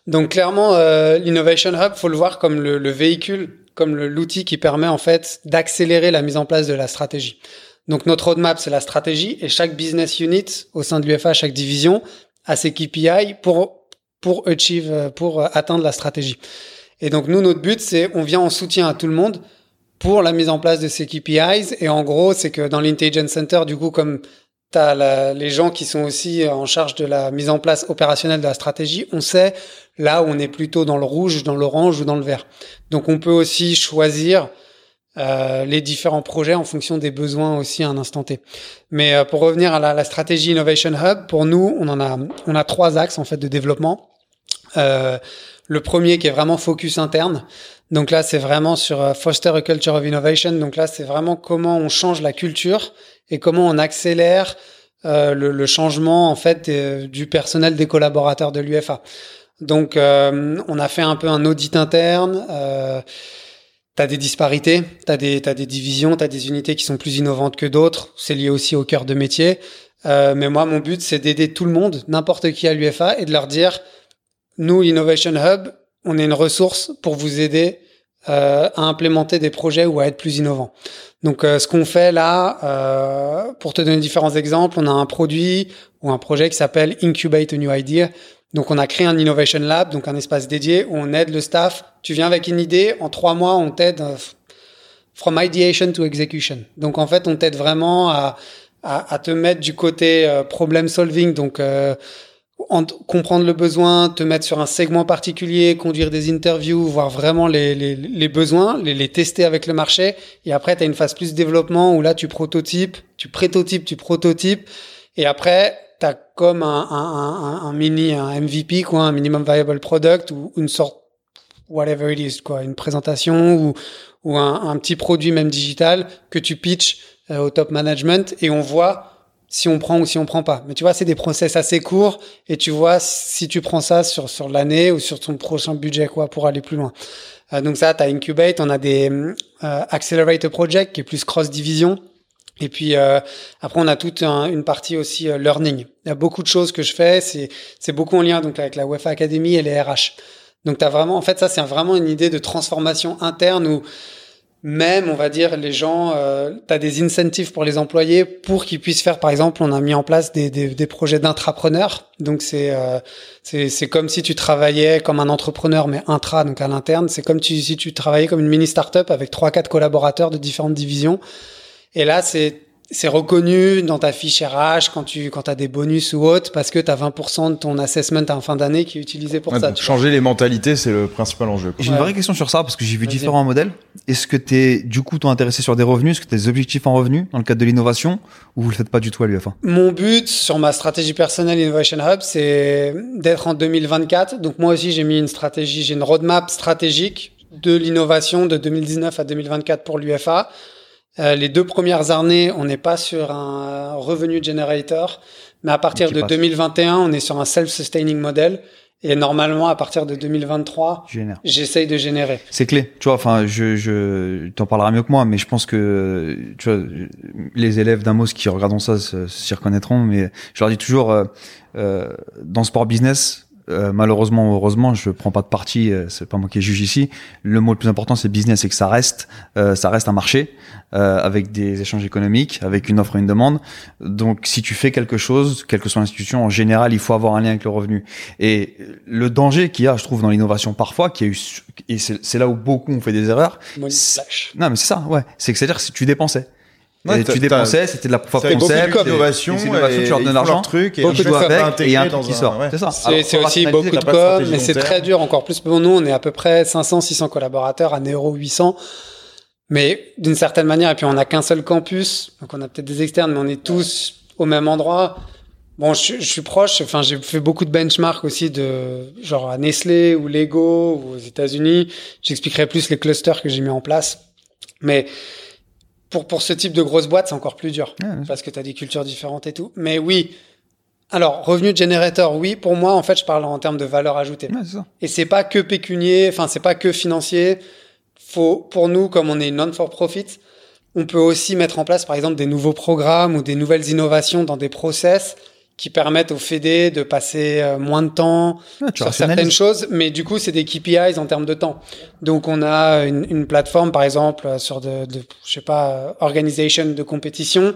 Donc clairement, euh, l'innovation hub, faut le voir comme le, le véhicule, comme l'outil qui permet en fait d'accélérer la mise en place de la stratégie. Donc notre roadmap, c'est la stratégie et chaque business unit au sein de l'UFA, chaque division a ses KPI pour pour achieve, pour atteindre la stratégie. Et donc nous, notre but, c'est on vient en soutien à tout le monde pour la mise en place de ces KPIs. Et en gros, c'est que dans l'Intelligence Center, du coup, comme tu as les gens qui sont aussi en charge de la mise en place opérationnelle de la stratégie, on sait là on est plutôt dans le rouge, dans l'orange ou dans le vert. Donc on peut aussi choisir euh, les différents projets en fonction des besoins aussi à un instant T. Mais euh, pour revenir à la, stratégie Innovation Hub, pour nous, on en a, on a trois axes en fait de développement. Euh, le premier qui est vraiment focus interne. Donc là, c'est vraiment sur foster a culture of innovation. Donc là, c'est vraiment comment on change la culture et comment on accélère le, changement en fait du personnel des collaborateurs de l'UFA. Donc, euh, on a fait un peu un audit interne. Euh, T'as des disparités, t'as des, t'as des divisions, t'as des unités qui sont plus innovantes que d'autres. C'est lié aussi au cœur de métier. Euh, mais moi, mon but, c'est d'aider tout le monde, n'importe qui à l'UFA, et de leur dire, nous, l'Innovation Hub, on est une ressource pour vous aider euh, à implémenter des projets ou à être plus innovant. Donc, euh, ce qu'on fait là, euh, pour te donner différents exemples, on a un produit ou un projet qui s'appelle Incubate a New Idea. Donc, on a créé un Innovation Lab, donc un espace dédié où on aide le staff. Tu viens avec une idée, en trois mois, on t'aide euh, from ideation to execution. Donc, en fait, on t'aide vraiment à, à, à, te mettre du côté euh, problem solving, donc euh, en, comprendre le besoin, te mettre sur un segment particulier, conduire des interviews, voir vraiment les, les, les besoins, les, les, tester avec le marché. Et après, tu as une phase plus développement où là, tu prototypes, tu prototypes, tu prototypes. Et après, tu as comme un, un, un, un, mini, un MVP, quoi, un minimum viable product ou une sorte, whatever it is, quoi, une présentation ou, ou un, petit produit même digital que tu pitches euh, au top management et on voit si on prend ou si on prend pas. Mais tu vois, c'est des process assez courts et tu vois si tu prends ça sur sur l'année ou sur ton prochain budget quoi pour aller plus loin. Euh, donc ça, tu as Incubate, on a des euh, Accelerate Project qui est plus cross division. Et puis euh, après, on a toute un, une partie aussi euh, learning. Il y a beaucoup de choses que je fais. C'est c'est beaucoup en lien donc avec la UEFA Academy et les RH. Donc as vraiment, en fait, ça c'est vraiment une idée de transformation interne où même, on va dire, les gens, euh, tu des incentives pour les employés pour qu'ils puissent faire, par exemple, on a mis en place des, des, des projets d'intrapreneurs. Donc, c'est euh, c'est comme si tu travaillais comme un entrepreneur, mais intra, donc à l'interne. C'est comme tu, si tu travaillais comme une mini startup avec trois, quatre collaborateurs de différentes divisions. Et là, c'est c'est reconnu dans ta fiche RH quand tu quand as des bonus ou autres parce que tu as 20% de ton assessment en fin d'année qui est utilisé pour Ouais, ça. changer les mentalités, c'est le principal enjeu. J'ai Ouais. une vraie question sur ça parce que j'ai vu différents modèles. Est-ce que t'es du coup toi intéressé sur des revenus? Est-ce que t'as des objectifs en revenus dans le cadre de l'innovation? Ou vous le faites pas du tout à l'UFA Mon but sur ma stratégie personnelle Innovation Hub, c'est d'être en 2024. Donc moi aussi, j'ai mis une stratégie, j'ai une roadmap stratégique de l'innovation de 2019 à 2024 pour l'UFA. Euh, les deux premières années, on n'est pas sur un revenu generator, mais à partir de passe. 2021, on est sur un self-sustaining model. Et normalement, à partir de 2023, Génère. j'essaye de générer. C'est clé. Tu vois, enfin, je, je t'en parleras mieux que moi, mais je pense que tu vois, les élèves d'Amos qui regarderont ça s'y reconnaîtront. Mais je leur dis toujours, euh, euh, dans sport business, euh, malheureusement ou heureusement, je prends pas de parti. euh, c'est pas moi qui juge ici. Le mot le plus important, c'est business, et que ça reste, euh, ça reste un marché euh, avec des échanges économiques, avec une offre et une demande. Donc, si tu fais quelque chose, quelle que soit l'institution, en général, il faut avoir un lien avec le revenu. Et le danger qu'il y a, je trouve, dans l'innovation parfois, qui a eu, et c'est là où beaucoup ont fait des erreurs. Money C'est- flash. Non, mais c'est ça, ouais. C'est que c'est-à-dire si tu dépensais. Ouais, et tu dépensais, c'était de la proof of C'est beaucoup concept, de l'innovation, c'est innovation, et tu leur donnes l'argent, truc et tu joues avec, et il y a un intégrer truc dans qui un- sort. ouais. C'est ça. C'est aussi beaucoup de com, mais c'est très dur. Encore plus pour nous, on est à peu près 500, 600 collaborateurs à Neuro 800. Mais d'une certaine manière, et puis on n'a qu'un seul campus, donc on a peut-être des externes, mais on est tous au même endroit. Bon, je, suis- je suis proche. Enfin, j'ai fait beaucoup de benchmarks aussi de genre à Nestlé ou Lego ou aux États-Unis. J'expliquerai plus les clusters que j'ai mis en place. Mais pour, pour ce type de grosse boîte, c'est encore plus dur. Parce que tu as des cultures différentes et tout. Mais oui. Alors, revenu generator, oui. Pour moi, en fait, je parle en termes de valeur ajoutée. Ça. Et c'est pas que pécunier, enfin, c'est pas que financier. Faut, pour nous, comme on est non-for-profit, on peut aussi mettre en place, par exemple, des nouveaux programmes ou des nouvelles innovations dans des process qui permettent aux fédés de passer euh, moins de temps tu sur certaines choses, mais du coup, c'est des KPIs en termes de temps. Donc, on a une, une plateforme, par exemple, euh, sur de, de je sais pas, euh, organisation de compétition.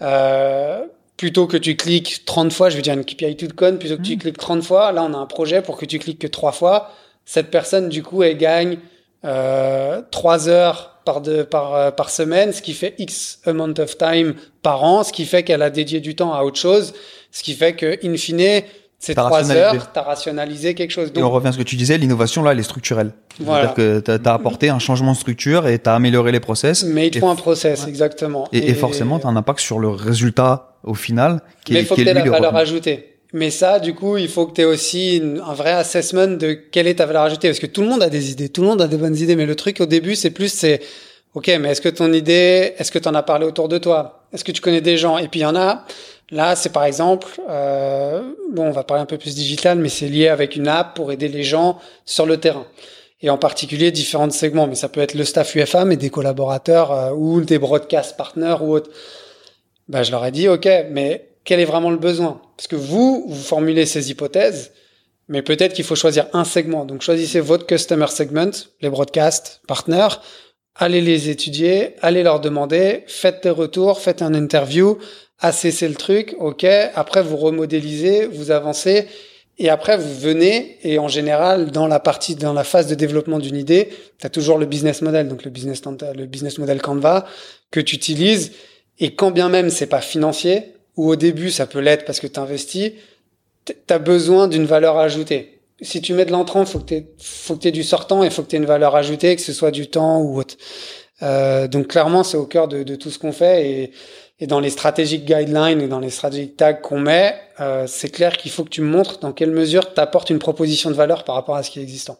Euh, plutôt que tu cliques 30 fois, je veux dire une KPI toute conne, plutôt que tu Mm. cliques 30 fois, là, on a un projet pour que tu cliques que trois fois. Cette personne, du coup, elle gagne euh, 3 heures par, de, par, euh, par semaine, ce qui fait X amount of time par an, ce qui fait qu'elle a dédié du temps à autre chose, ce qui fait que, in fine, ces T'as 3 rationalisé. heures, tu as rationalisé quelque chose. Et on revient à ce que tu disais, l'innovation là, elle est structurelle. Voilà. C'est-à-dire que tu as, apporté un changement de structure et tu as amélioré les process. mais il te faut un process, ouais. exactement. Et, et forcément, tu as un impact sur le résultat au final. Qui mais il faut que est tu aies lui, la le valeur ajoutée. Mais ça, du coup, il faut que tu aies aussi un vrai assessment de quelle est ta valeur ajoutée. Parce que tout le monde a des idées, tout le monde a des bonnes idées. Mais le truc au début, c'est plus, c'est, OK, mais est-ce que ton idée, est-ce que tu en as parlé autour de toi? Est-ce que tu connais des gens? Et puis il y en a, là, c'est par exemple, euh, bon, on va parler un peu plus digital, mais c'est lié avec une app pour aider les gens sur le terrain. Et en particulier différents segments, mais ça peut être le staff UFA, mais des collaborateurs euh, ou des broadcast partners ou autres. Ben, je leur ai dit, OK, mais quel est vraiment le besoin. Parce que vous, vous formulez ces hypothèses, mais peut-être qu'il faut choisir un segment. Donc, choisissez votre customer segment, les broadcast partners, allez les étudier, allez leur demander, faites des retours, faites un interview, assessez le truc, OK, après vous remodélisez, vous avancez, et après vous venez, et en général, dans la partie, dans la phase de développement d'une idée, tu as toujours le business model, donc le business, le business model Canva, que tu utilises, et quand bien même c'est pas financier, ou au début ça peut l'être parce que tu investis, tu as besoin d'une valeur ajoutée. Si tu mets de l'entrant, faut que tu aies du sortant et faut que tu aies une valeur ajoutée, que ce soit du temps ou autre. Euh, donc clairement, c'est au cœur de, de tout ce qu'on fait et, et dans les strategic guidelines ou dans les strategic tags qu'on met, euh, c'est clair qu'il faut que tu montres dans quelle mesure tu apportes une proposition de valeur par rapport à ce qui est existant.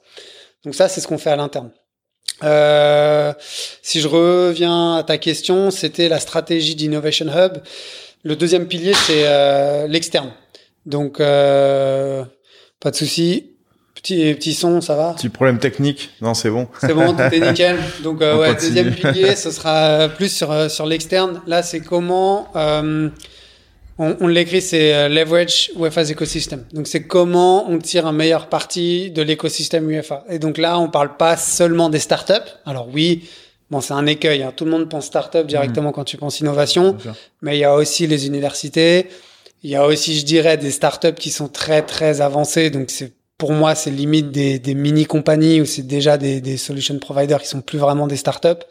Donc ça, c'est ce qu'on fait à l'interne. Euh, si je reviens à ta question, c'était la stratégie d'Innovation Hub. Le deuxième pilier, c'est euh, l'externe. Donc, euh, pas de souci. Petit, petit son, ça va Petit problème technique. Non, c'est bon. C'est bon, tout est nickel. Donc, euh, ouais, deuxième pilier, ce sera plus sur, euh, sur l'externe. Là, c'est comment... Euh, on, on l'écrit, c'est euh, leverage UEFA's ecosystem. Donc, c'est comment on tire un meilleur parti de l'écosystème UEFA. Et donc là, on parle pas seulement des startups. Alors oui, bon, c'est un écueil. hein. Tout le monde pense startup directement quand tu penses innovation. Mais il y a aussi les universités. Il y a aussi, je dirais, des startups qui sont très, très avancées. Donc, c'est, pour moi, c'est limite des, des mini compagnies ou c'est déjà des, des solution providers qui sont plus vraiment des startups.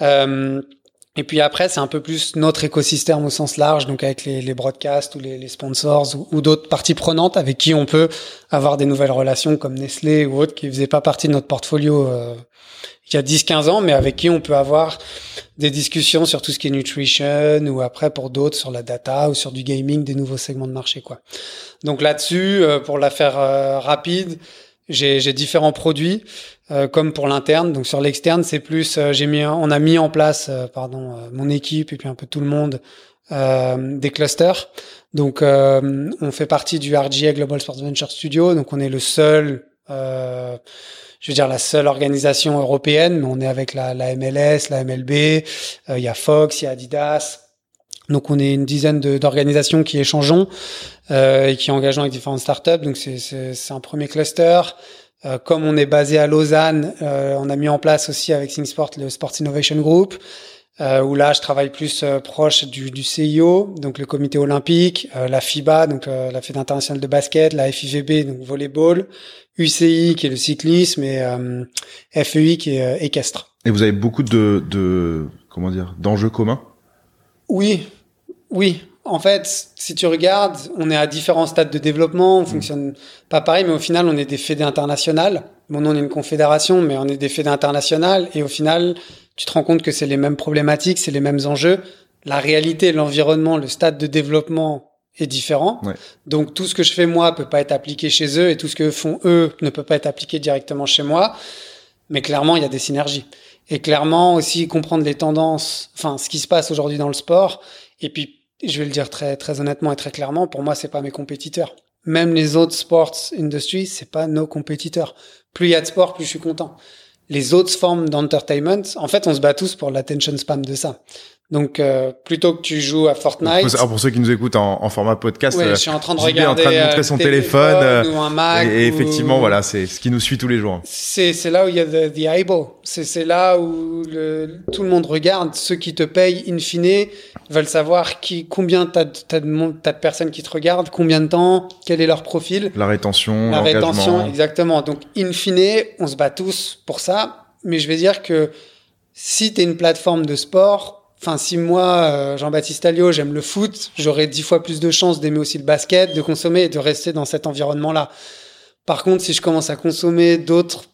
Euh, et puis après, c'est un peu plus notre écosystème au sens large, donc avec les, les broadcasts ou les, sponsors ou, ou d'autres parties prenantes avec qui on peut avoir des nouvelles relations comme Nestlé ou autres qui faisaient pas partie de notre portfolio euh, il y a 10-15 ans, mais avec qui on peut avoir des discussions sur tout ce qui est nutrition ou après pour d'autres sur la data ou sur du gaming, des nouveaux segments de marché quoi. Donc là-dessus, euh, pour la faire euh, rapide, j'ai différents produits euh, comme pour l'interne. Donc sur l'externe, c'est plus euh, j'ai mis on a mis en place euh, pardon euh, mon équipe et puis un peu tout le monde euh, des clusters. Donc euh, on fait partie du RGA Global Sports Venture Studio. Donc on est le seul je veux dire la seule organisation européenne, mais on est avec la, la MLS, la MLB, il y a Fox, il y a Adidas. Donc on est une dizaine d'organisations qui échangeons euh, et qui engageons avec différentes startups. Donc c'est- un premier cluster. Euh, comme on est basé à Lausanne, euh, on a mis en place aussi avec ThinkSport le Sports Innovation Group, euh, où là je travaille plus euh, proche du, du CIO, donc le Comité olympique, euh, la FIBA, donc euh, la Fédération internationale de basket, la FIVB, donc volleyball, UCI qui est le cyclisme et euh, FEI qui est euh, équestre. Et vous avez beaucoup de, de comment dire, d'enjeux communs? Oui, oui. En fait, si tu regardes, on est à différents stades de développement, on fonctionne pas pareil, mais au final, on est des fédés internationales. Bon, nous, on est une confédération, mais on est des fédés internationales, et au final, tu te rends compte que c'est les mêmes problématiques, c'est les mêmes enjeux. La réalité, l'environnement, le stade de développement est différent. Ouais. Donc, tout ce que je fais moi peut pas être appliqué chez eux, et tout ce que font eux ne peut pas être appliqué directement chez moi. Mais clairement, il y a des synergies. Et clairement aussi comprendre les tendances, enfin ce qui se passe aujourd'hui dans le sport. Et puis, je vais le dire très très honnêtement et très clairement, pour moi, c'est pas mes compétiteurs. Même les autres sports industries, c'est pas nos compétiteurs. Plus il y a de sport, plus je suis content. Les autres formes d'entertainment, en fait, on se bat tous pour l'attention spam de ça. Donc euh, plutôt que tu joues à Fortnite. pour ceux qui nous écoutent en, en format podcast, ouais, je suis en train de regarder en train de montrer son téléphone, téléphone ou un Mac. Et, et effectivement, voilà, c'est ce qui nous suit tous les jours. C'est c'est là où il y a the, the eyeball. C'est c'est là où le, tout le monde regarde. Ceux qui te payent, in fine, veulent savoir qui combien t'as t'as de, t'as de personnes qui te regardent, combien de temps, quel est leur profil. La rétention, La rétention, exactement. Donc in fine, on se bat tous pour ça. Mais je vais dire que si t'es une plateforme de sport Enfin, si moi, euh, Jean-Baptiste Alliot, j'aime le foot, j'aurais dix fois plus de chances d'aimer aussi le basket, de consommer et de rester dans cet environnement-là. Par contre, si je commence à consommer d'autres,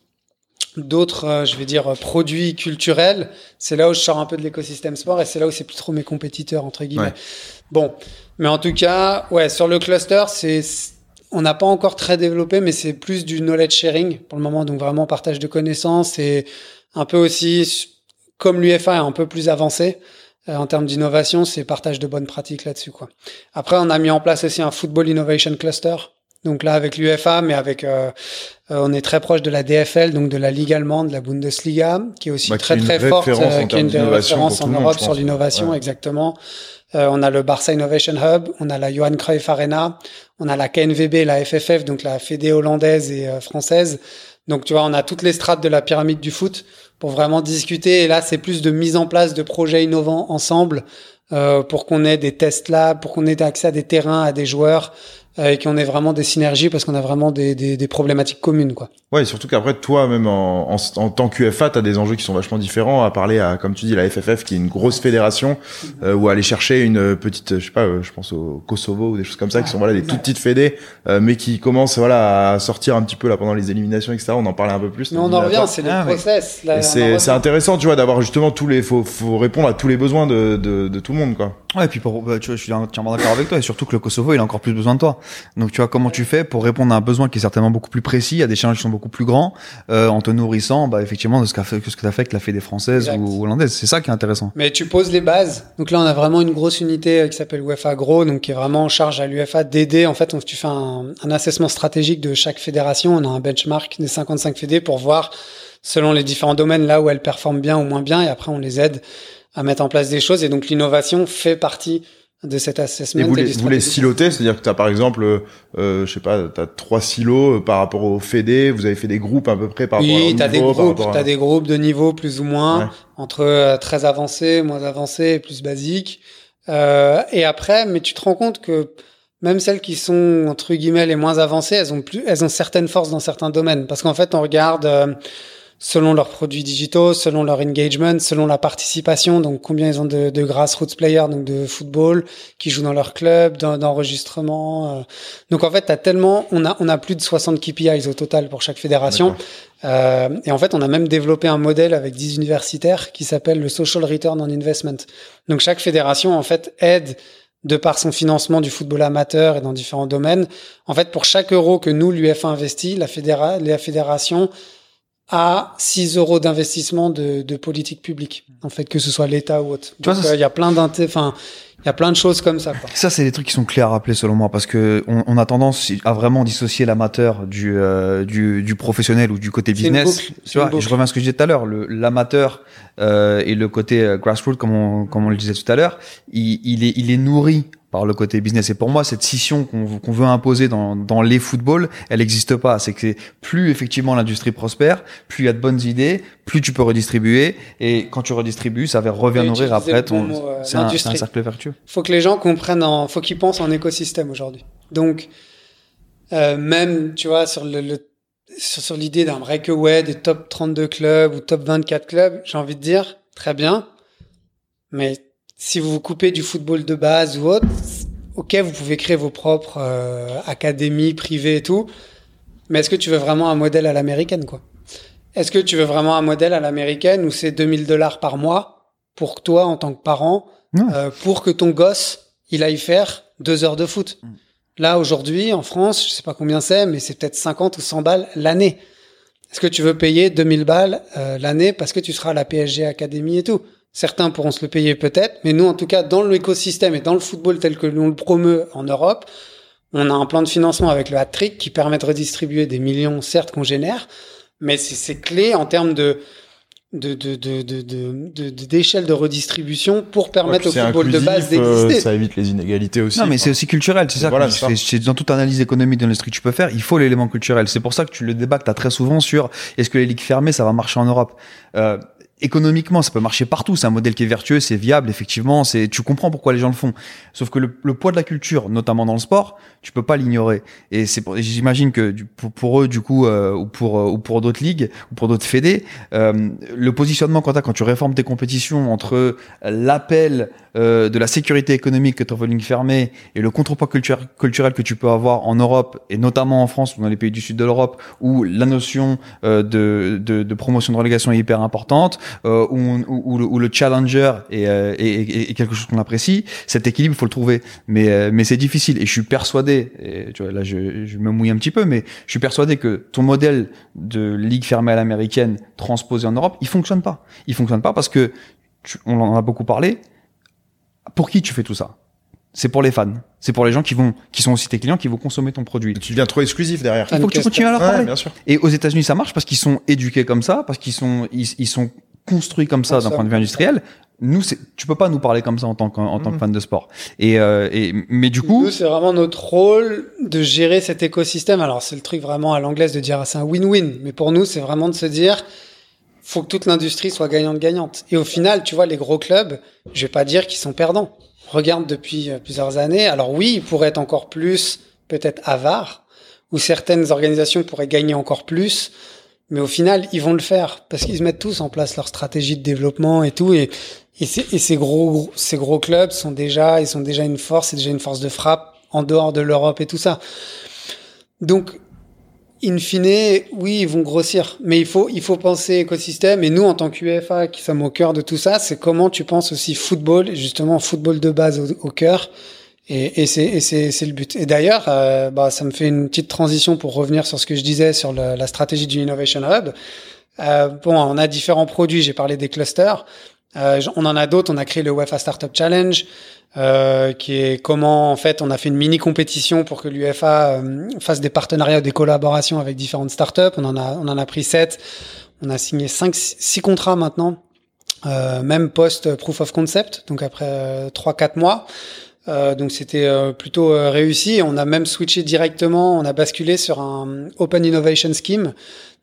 d'autres, euh, je vais dire, produits culturels, c'est là où je sors un peu de l'écosystème sport et c'est là où c'est plus trop mes compétiteurs, entre guillemets. Ouais. Bon. Mais en tout cas, ouais, sur le cluster, c'est, on n'a pas encore très développé, mais c'est plus du knowledge sharing pour le moment, donc vraiment partage de connaissances et un peu aussi, comme l'UFA est un peu plus avancé, euh, en termes d'innovation, c'est partage de bonnes pratiques là-dessus. quoi. Après, on a mis en place aussi un Football Innovation Cluster. Donc là, avec l'UFA, mais avec, euh, euh, on est très proche de la DFL, donc de la Ligue allemande, de la Bundesliga, qui est aussi Bah, très très forte, en qui est une référence en Europe sur l'innovation, Ouais. exactement. Euh, on a le Barça Innovation Hub, on a la Johan Cruyff Arena, on a la KNVB, la FFF, donc la Fédé hollandaise et euh, française. Donc tu vois, on a toutes les strates de la pyramide du foot pour vraiment discuter. Et là, c'est plus de mise en place de projets innovants ensemble euh, pour qu'on ait des tests labs, pour qu'on ait accès à des terrains, à des joueurs euh, et qu'on ait vraiment des synergies parce qu'on a vraiment des, des, des problématiques communes. quoi. Ouais, et surtout qu'après, toi, même en, en, en tant qu'UFA, t'as des enjeux qui sont vachement différents à parler à, comme tu dis, la FFF, qui est une grosse fédération, euh, ou aller chercher une petite, je sais pas, euh, je pense au Kosovo ou des choses comme ça, qui sont voilà des toutes petites fédés, euh, mais qui commencent voilà à sortir un petit peu là pendant les éliminations, etc. On en parlait un peu plus. Mais on en revient, c'est le Ah, ouais. process. revient. c'est intéressant, tu vois, d'avoir justement tous les, faut, faut répondre à tous les besoins de, de, de tout le monde, quoi. Ouais, et puis pour, bah, tu vois, je suis entièrement d'accord avec toi, et surtout que le Kosovo, il a encore plus besoin de toi. Donc, tu vois, comment tu fais pour répondre à un besoin qui est certainement beaucoup plus précis, à des challenges qui sont beaucoup plus grands, euh, en te nourrissant, bah, effectivement, de ce qu'a fait, que ce que t'as fait avec la Fédé française Exact. ou hollandaise. C'est ça qui est intéressant. Mais tu poses les bases. Donc là, on a vraiment une grosse unité euh, qui s'appelle UEFA Gro, donc qui est vraiment en charge à l'UFA d'aider. En fait, on, tu fais un, un assessment stratégique de chaque fédération. On a un benchmark des 55 fédés pour voir, selon les différents domaines, là où elles performent bien ou moins bien. Et après, on les aide à mettre en place des choses. Et donc, l'innovation fait partie de cet assessment. Et vous et les, vous les silotez, c'est-à-dire que t'as par exemple, euh, euh, je sais pas, t'as trois silos euh, par rapport au Fédé, vous avez fait des groupes à peu près par rapport à Oui, t'as des groupes, à- t'as des groupes de niveau plus ou moins, Ouais. entre euh, très avancés, moins avancés, plus basiques. Euh, et après, mais tu te rends compte que même celles qui sont entre guillemets les moins avancées, elles ont plus, elles ont certaines forces dans certains domaines, parce qu'en fait, on regarde euh, selon leurs produits digitaux, selon leur engagement, selon la participation, donc combien ils ont de, de grassroots players, donc de football, qui jouent dans leur club, d'en- d'enregistrement. euh. Donc en fait, t'as tellement, on a, on a plus de 60 KPIs au total pour chaque fédération. Euh, et en fait, on a même développé un modèle avec 10 universitaires qui s'appelle le Social Return on Investment. Donc chaque fédération, en fait, aide de par son financement du football amateur et dans différents domaines. En fait, pour chaque euro que nous, l'UFA investit, la, fédéra la fédération a 6 euros d'investissement de, de politique publique. En fait, que ce soit l'État ou autre. Tu Donc, euh, il y a plein d'inté, enfin, il y a plein de choses comme ça, quoi. Ça, c'est des trucs qui sont clés à rappeler selon moi, parce que on, on a tendance à vraiment dissocier l'amateur du, euh, du, du professionnel ou du côté une business. Tu vois, je reviens à ce que je disais tout à l'heure. L'amateur euh, et le côté euh, grassroots, comme on, comme on le disait tout à l'heure, il, il est, il est nourri par le côté business. Et pour moi, cette scission qu'on qu'on veut imposer dans, dans les footballs, elle n'existe pas. C'est que plus effectivement l'industrie prospère, plus il y a de bonnes idées, plus tu peux redistribuer. Et quand tu redistribues, ça revient nourrir après ton. euh, c'est un, un cercle vertueux. Faut que les gens comprennent en, faut qu'ils pensent en écosystème aujourd'hui. Donc, euh, même, tu vois, sur le, le- sur, l'idée d'un breakaway des top 32 clubs ou top 24 clubs, j'ai envie de dire, très bien. Mais si vous vous coupez du football de base ou autre, ok, vous pouvez créer vos propres euh, académies privées et tout. Mais est-ce que tu veux vraiment un modèle à l'américaine, quoi? Est-ce que tu veux vraiment un modèle à l'américaine où c'est 2000 dollars par mois pour toi en tant que parent. Euh, pour que ton gosse il aille faire deux heures de foot. Là aujourd'hui en France, je sais pas combien c'est, mais c'est peut-être 50 ou 100 balles l'année. Est-ce que tu veux payer 2000 balles euh, l'année parce que tu seras à la PSG Academy et tout? Certains pourront se le payer peut-être, mais nous, en tout cas, dans l'écosystème et dans le football tel que l'on le promeut en Europe, on a un plan de financement avec le hat-trick qui permet de redistribuer des millions, certes, qu'on génère, mais c'est clé en termes de de de de de d'échelle de, redistribution pour permettre au football de base d'exister. Euh, ça évite les inégalités aussi. Non, mais c'est aussi culturel. C'est ça. Voilà, c'est dans toute analyse économique de que tu peux faire, il faut l'élément culturel. C'est pour ça que tu le débat que as très souvent sur est-ce que les ligues fermées ça va marcher en Europe? Euh, économiquement, ça peut marcher partout. C'est un modèle qui est vertueux, c'est viable, effectivement. C'est, tu comprends pourquoi les gens le font. Sauf que le, poids de la culture, notamment dans le sport, tu peux pas l'ignorer. Et c'est, j'imagine que pour, pour, eux, du coup, euh, ou pour euh, ou pour d'autres ligues ou pour d'autres fédés, euh, le positionnement quand, quand tu réformes tes compétitions entre l'appel euh, de la sécurité économique que tu as ligne fermée et le contrepoids culturel, culturel que tu peux avoir en Europe et notamment en France ou dans les pays du sud de l'Europe où la notion de, de, de promotion de relégation est hyper importante euh, où, où, le, challenger euh, est, est, quelque chose qu'on apprécie, cet équilibre, il faut le trouver. Mais, euh, mais c'est difficile. Et je suis persuadé, et tu vois, là je, je, me mouille un petit peu, mais je suis persuadé que ton modèle de ligue fermée à l'américaine transposé en Europe, il fonctionne pas. Il fonctionne pas parce que, on en a beaucoup parlé, pour qui tu fais tout ça? C'est pour les fans. C'est pour les gens qui vont, qui sont aussi tes clients, qui vont consommer ton produit. tu deviens trop exclusif derrière. Il faut que tu continues à leur parler. bien sûr. Et aux États-Unis, ça marche parce qu'ils sont éduqués comme ça, parce qu'ils sont, ils sont construit comme ça d'un point de vue industriel. Nous, tu peux pas nous parler comme ça en tant que, en tant que mhm. fan de sport. Et, euh, et mais du coup, c'est vraiment notre rôle de gérer cet écosystème. Alors, c'est le truc vraiment à l'anglaise de dire c'est un win-win. Mais pour nous, c'est vraiment de se dire faut que toute l'industrie soit gagnante-gagnante. Et au final, tu vois, les gros clubs, je vais pas dire qu'ils sont perdants. Regarde depuis euh, plusieurs années. Alors oui, ils pourraient être encore plus peut-être avares, ou certaines organisations pourraient gagner encore plus. Mais au final, ils vont le faire parce qu'ils mettent tous en place leur stratégie de développement et tout. Et, et, ces gros, ces gros clubs sont déjà, ils sont déjà une force, c'est déjà une force de frappe en dehors de l'Europe et tout ça. Donc, in fine, oui, ils vont grossir, mais il faut, il faut penser écosystème. Et nous, en tant qu'UFA, qui sommes au cœur de tout ça, c'est comment tu penses aussi football, justement football de base au, au cœur. Et, et c'est le but. Et d'ailleurs, euh, bah, ça me fait une petite transition pour revenir sur ce que je disais sur la stratégie du Innovation Hub. Euh, bon, on a différents produits. J'ai parlé des clusters. Euh, on en a d'autres. On a créé le UEFA Startup Challenge, euh, qui est comment en fait on a fait une mini compétition pour que l'UFA euh, fasse des partenariats, des collaborations avec différentes startups. On en a, on en a pris sept. On a signé cinq, six contrats maintenant, même post proof of concept, donc après trois, quatre mois. Euh, donc c'était euh, plutôt euh, réussi. On a même switché directement, on a basculé sur un Open Innovation Scheme,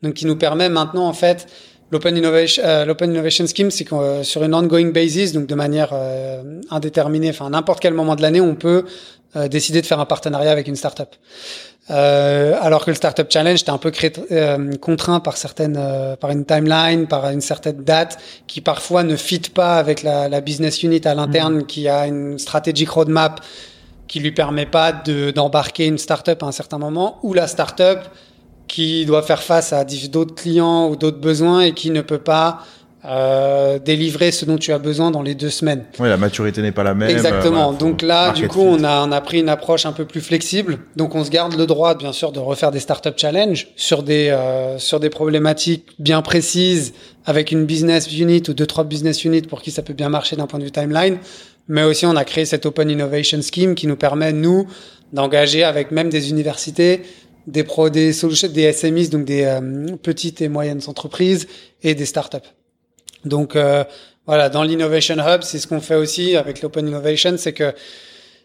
donc qui nous permet maintenant en fait l'Open Innovation, l'Open Innovation Scheme, c'est que sur une ongoing basis, donc de manière indéterminée, enfin à n'importe quel moment de l'année, on peut décider de faire un partenariat avec une startup. Euh, alors que le Startup Challenge, t'es un peu euh, contraint par certaines, euh, par une timeline, par une certaine date qui parfois ne fit pas avec la, la business unit à l'interne, mmh. qui a une strategic roadmap qui lui permet pas de d'embarquer une startup à un certain moment, ou la startup qui doit faire face à d'autres clients ou d'autres besoins et qui ne peut pas euh, délivrer ce dont tu as besoin dans les deux semaines. Oui, la maturité n'est pas la même. Exactement. donc là, du coup, on a, on a pris une approche un peu plus flexible. Donc on se garde le droit, bien sûr, de refaire des startup challenge sur des euh, sur des problématiques bien précises avec une business unit ou deux trois business units pour qui ça peut bien marcher d'un point de vue timeline. Mais aussi, on a créé cette Open Innovation Scheme qui nous permet nous d'engager avec même des universités des pro, des solutions, des SMEs, donc des euh, petites et moyennes entreprises et des startups. Donc euh, voilà, dans l'Innovation Hub, c'est ce qu'on fait aussi avec l'Open Innovation, c'est que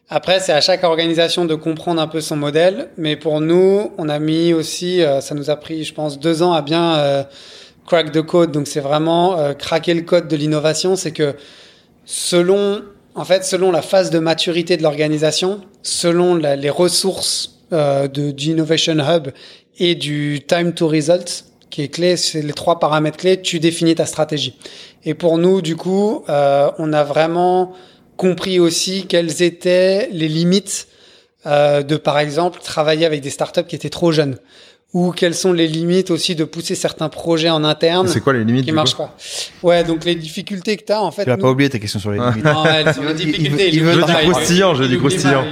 après, c'est à chaque organisation de comprendre un peu son modèle, mais pour nous, on a mis aussi, euh, ça nous a pris, je pense, deux ans à bien euh, crack the code. Donc c'est vraiment craquer le code de l'innovation, c'est que selon, en fait, selon la phase de maturité de l'organisation, selon les ressources de, du Innovation Hub et du time to results, qui est clé, c'est les trois paramètres clés, tu définis ta stratégie. Et pour nous, du coup, euh, on a vraiment compris aussi quelles étaient les limites euh, de, par exemple, travailler avec des startups qui étaient trop jeunes ou quelles sont les limites aussi de pousser certains projets en interne. C'est quoi les limites qui marchent pas? Ouais, donc les difficultés que tu as en fait. Tu n'as pas oublié ta question sur les limites. Non, ouais, les difficultés. Il, veut, il, veut, dis croustillant, je dis croustillant.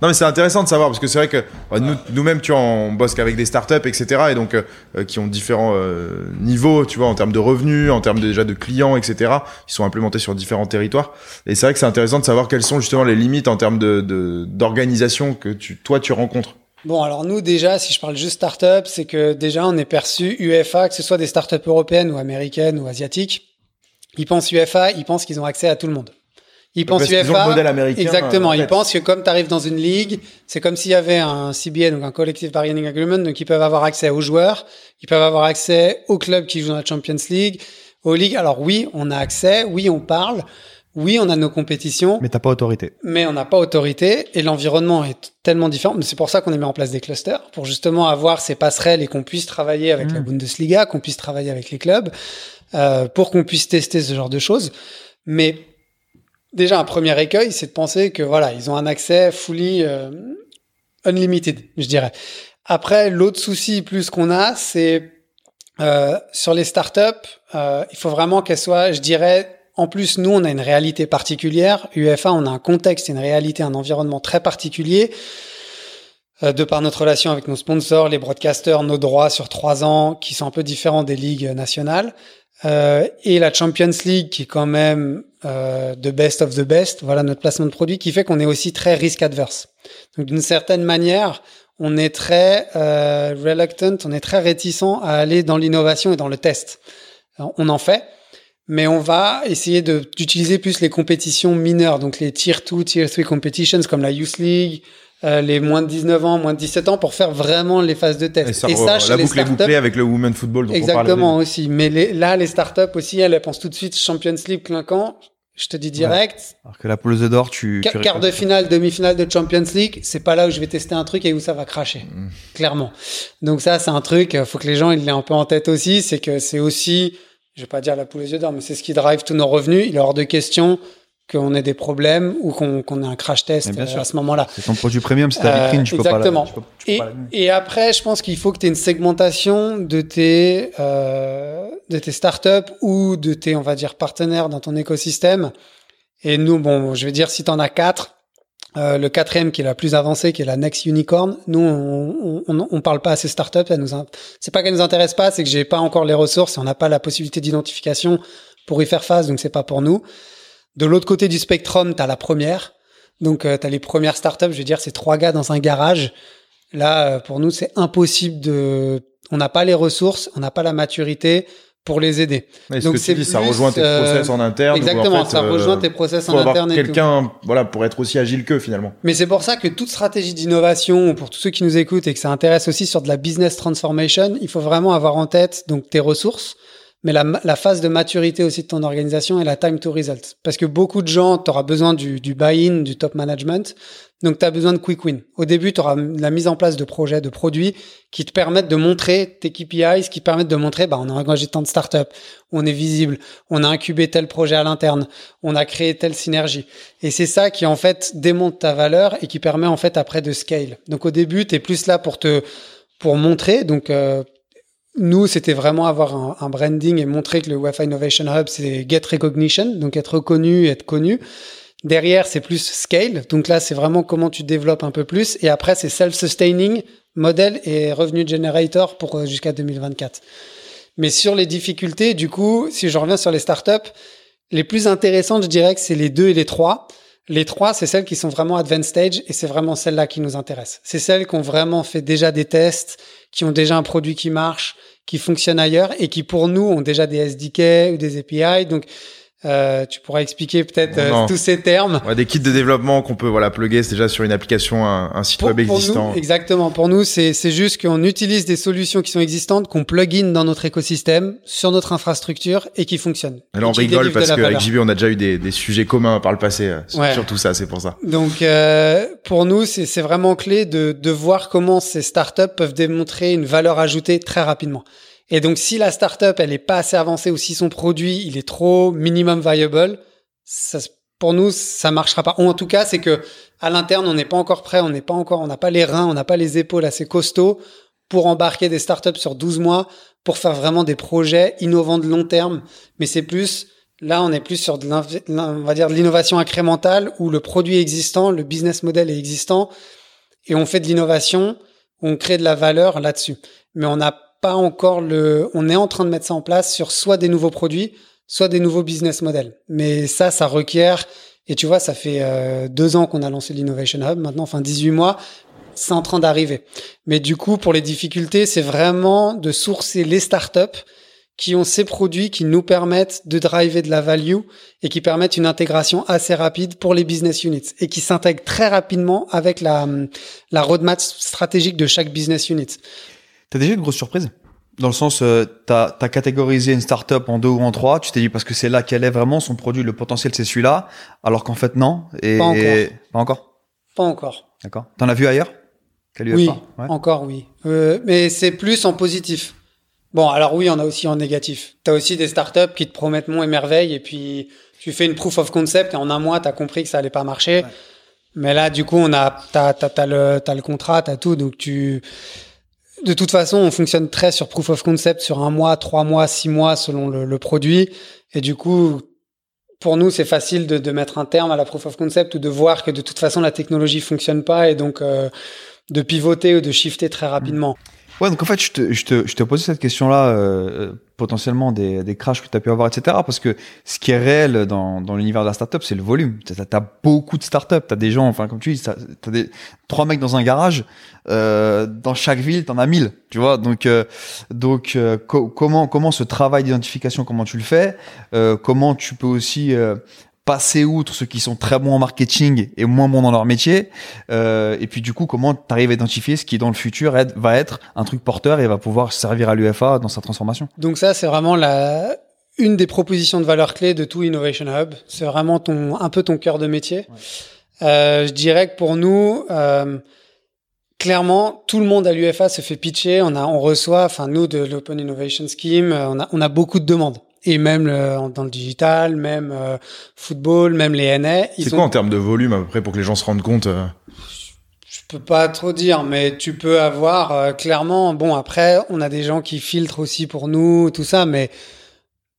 Non, mais c'est intéressant de savoir parce que c'est vrai que bah, nous, nous-mêmes, tu vois, on bosse qu'avec des startups, etc. Et donc, euh, euh, qui ont différents euh, niveaux, tu vois, en termes de revenus, en termes déjà de clients, etc. Ils sont implémentés sur différents territoires. Et c'est vrai que c'est intéressant de savoir quelles sont justement les limites en termes de, de- d'organisation que tu, toi, tu rencontres. Bon, alors nous déjà, si je parle juste start-up, c'est que déjà on est perçu UFA, que ce soit des start-up européennes ou américaines ou asiatiques. Ils pensent UFA, ils pensent qu'ils ont accès à tout le monde. Ils pensent Parce qu'ils ont le modèle américain, Exactement. euh, Ils pensent que comme tu arrives dans une ligue, c'est comme s'il y avait un CBA, donc un Collective Bargaining Agreement, donc ils peuvent avoir accès aux joueurs, ils peuvent avoir accès aux clubs qui jouent dans la Champions League, aux ligues. Alors oui, on a accès, oui, on parle, oui, on a nos compétitions, Mais t'as pas autorité. mais on n'a pas autorité et l'environnement est tellement différent. Mais C'est pour ça qu'on a mis en place des clusters pour justement avoir ces passerelles et qu'on puisse travailler avec la Bundesliga, qu'on puisse travailler avec les clubs, euh, pour qu'on puisse tester ce genre de choses. Mais déjà un premier écueil, c'est de penser que voilà, ils ont un accès fully euh, unlimited, je dirais. Après, l'autre souci plus qu'on a, c'est euh, sur les startups, euh, il faut vraiment qu'elles soient, je dirais, en plus, nous, on a une réalité particulière. UFA, on a un contexte, une réalité, un environnement très particulier. Euh, de par notre relation avec nos sponsors, les broadcasters, nos droits sur trois ans, qui sont un peu différents des ligues nationales, euh, et la Champions League, qui est quand même euh, the best of the best. Voilà notre placement de produit, qui fait qu'on est aussi très risk adverse. Donc, d'une certaine manière, on est très euh, reluctant, on est très réticent à aller dans l'innovation et dans le test. On en fait, mais on va essayer d'utiliser plus les compétitions mineures, donc les tier 2, tier 3 competitions comme la Youth League, euh, les moins de 19 ans, moins de 17 ans pour faire vraiment les phases de test. Et ça, Et ça, chez la les boucle est startups, bouclée avec le women football dont on parlait. Exactement aussi. Mais les- là, les startups aussi, elles, elles pensent tout de suite Champions League clinquant. Je te dis direct, Alors que la poule d'or, tu. Quart- tu quart de finale, demi-finale de Champions League, c'est pas là où je vais tester un truc et où ça va cracher, Mm. clairement. Donc ça, c'est un truc, euh, faut que les gens ils l'aient un peu en tête aussi, c'est que c'est aussi, je vais pas dire la poule aux yeux d'or, mais c'est ce qui drive tous nos revenus. Il est hors de question qu'on ait des problèmes ou qu'on qu'on ait un crash test euh, à ce moment-là. C'est ton produit premium, c'est ta Euh, vitrine, tu peux pas la- exactement. tu peux- tu peux Et, pas l'abîmer. et après, je pense qu'il faut que tu aies une segmentation de tes, euh, de tes startups ou de tes, on va dire, partenaires dans ton écosystème. Et nous, bon, je vais dire, si tu en as quatre, euh, le quatrième qui est la plus avancée, qui est la Next Unicorn, nous, on, on, on, parle pas à ces startups. C'est pas qu'elles nous intéressent pas, c'est que j'ai pas encore les ressources et on n'a pas la possibilité d'identification pour y faire face, donc c'est pas pour nous. De l'autre côté du spectrum, tu as la première. Donc, tu as les premières startups, je veux dire, c'est trois gars dans un garage. Là, euh, pour nous, c'est impossible de. On n'a pas les ressources, on n'a pas la maturité pour les aider. Et ce Donc que c'est dis, ça plus, rejoint tes euh, process en interne. en Exactement, fait, ça euh, rejoint tes process en interne quelqu'un, voilà, pour être aussi agile qu'eux finalement. Mais c'est pour ça que toute stratégie d'innovation, pour tous ceux qui nous écoutent et que ça intéresse aussi sur de la business transformation, il faut vraiment avoir en tête donc tes ressources, mais la, la phase de maturité aussi de ton organisation et la time to result. Parce que beaucoup de gens, tu auras besoin du, du buy-in, du top management. Donc, tu as besoin de quick win. Au début, tu auras la mise en place de projets, de produits qui te permettent de montrer tes KPIs, qui te permettent de montrer, bah, on a engagé tant de startups, on est visible, on a incubé tel projet à l'interne, on a créé telle synergie. Et c'est ça qui, en fait, démonte ta valeur et qui permet, en fait, après de scale. Donc, au début, tu es plus là pour te, pour montrer. Donc, euh, nous, c'était vraiment avoir un, branding et montrer que le Wi-Fi Innovation Hub, c'est get recognition, donc être reconnu, être connu. Derrière, c'est plus scale. Donc là, c'est vraiment comment tu développes un peu plus. Et après, c'est self-sustaining, modèle et revenu generator pour euh, jusqu'à 2024. Mais sur les difficultés, du coup, si je reviens sur les startups, les plus intéressantes, je dirais que c'est les deux et les trois. Les trois, c'est celles qui sont vraiment advanced stage et c'est vraiment celles-là qui nous intéressent. C'est celles qui ont vraiment fait déjà des tests, qui ont déjà un produit qui marche, qui fonctionne ailleurs et qui pour nous ont déjà des SDK ou des API. Donc euh, tu pourras expliquer peut-être euh, tous ces termes. Ouais, des kits de développement qu'on peut voilà plugger déjà sur une application, un, un site pour, web pour existant. Nous, exactement. Pour nous, c'est c'est juste qu'on utilise des solutions qui sont existantes, qu'on plug in dans notre écosystème, sur notre infrastructure et qui fonctionnent. Et là, on rigole parce qu'avec JB, on a déjà eu des, des, sujets communs par le passé euh, ouais. sur tout ça. C'est pour ça. Donc, euh, pour nous, c'est vraiment clé de, de voir comment ces startups peuvent démontrer une valeur ajoutée très rapidement. Et donc, si la startup, elle est pas assez avancée ou si son produit, il est trop minimum viable, ça, pour nous, ça marchera pas. Ou en tout cas, c'est que à l'interne, on n'est pas encore prêt, on n'est pas encore, on n'a pas les reins, on n'a pas les épaules assez costauds pour embarquer des startups sur 12 mois pour faire vraiment des projets innovants de long terme. Mais c'est plus Là, on est plus sur de on va dire de l'innovation incrémentale où le produit existant, le business model est existant et on fait de l'innovation, on crée de la valeur là-dessus. Mais on n'a pas encore le, on est en train de mettre ça en place sur soit des nouveaux produits, soit des nouveaux business models. Mais ça, ça requiert, et tu vois, ça fait euh, deux ans qu'on a lancé l'Innovation Hub, maintenant, enfin 18 mois, c'est en train d'arriver. Mais du coup, pour les difficultés, c'est vraiment de sourcer les startups qui ont ces produits qui nous permettent de driver de la value et qui permettent une intégration assez rapide pour les business units et qui s'intègrent très rapidement avec la, la roadmap stratégique de chaque business unit. T'as déjà eu de grosses surprises? Dans le sens, euh, tu as, catégorisé une startup en deux ou en trois, tu t'es dit parce que c'est là qu'elle est vraiment, son produit, le potentiel c'est celui-là, alors qu'en fait non. Et, pas encore. pas encore? Pas encore. D'accord. T'en as vu ailleurs? Oui, encore oui. Euh, mais c'est plus en positif. Bon, alors oui, on a aussi en négatif. Tu as aussi des startups qui te promettent mon et merveille, et puis tu fais une proof of concept, et en un mois, tu as compris que ça allait pas marcher. Mais là, du coup, on a, t'as, t'as, le, t'as le contrat, t'as tout, donc tu, de toute façon, on fonctionne très sur proof of concept sur un mois, trois mois, six mois selon le, produit. Et du coup, pour nous, c'est facile de, mettre un terme à la proof of concept ou de voir que de toute façon la technologie fonctionne pas et donc euh, de pivoter ou de shifter très rapidement. Ouais, donc en fait, je te, je te, je te posais cette question-là, euh, potentiellement des, des crashs que tu as pu avoir, etc. Parce que ce qui est réel dans, dans l'univers de la startup, c'est le volume. Tu as, beaucoup de startups, tu as des gens, enfin, comme tu dis, tu as des, trois mecs dans un garage. Euh, dans chaque ville, tu en as mille, tu vois. Donc, euh, donc euh, comment, comment ce travail d'identification, comment tu le fais euh, Comment tu peux aussi passer outre ceux qui sont très bons en marketing et moins bons dans leur métier euh, et puis du coup comment tu arrives à identifier ce qui dans le futur va être un truc porteur et va pouvoir servir à l'UFA dans sa transformation? Donc ça c'est vraiment la une des propositions de valeur clé de tout Innovation Hub. C'est vraiment ton un peu ton cœur de métier. Euh, je dirais que pour nous euh, clairement, tout le monde à l'UFA se fait pitcher. On a, on reçoit, enfin nous de l'Open Innovation Scheme, on a, on a beaucoup de demandes et même dans le digital, même euh, football, même les NA. C'est quoi en termes de volume à peu près pour que les gens se rendent compte euh Je peux pas trop dire, mais tu peux avoir euh, clairement. Bon, après, on a des gens qui filtrent aussi pour nous, tout ça, mais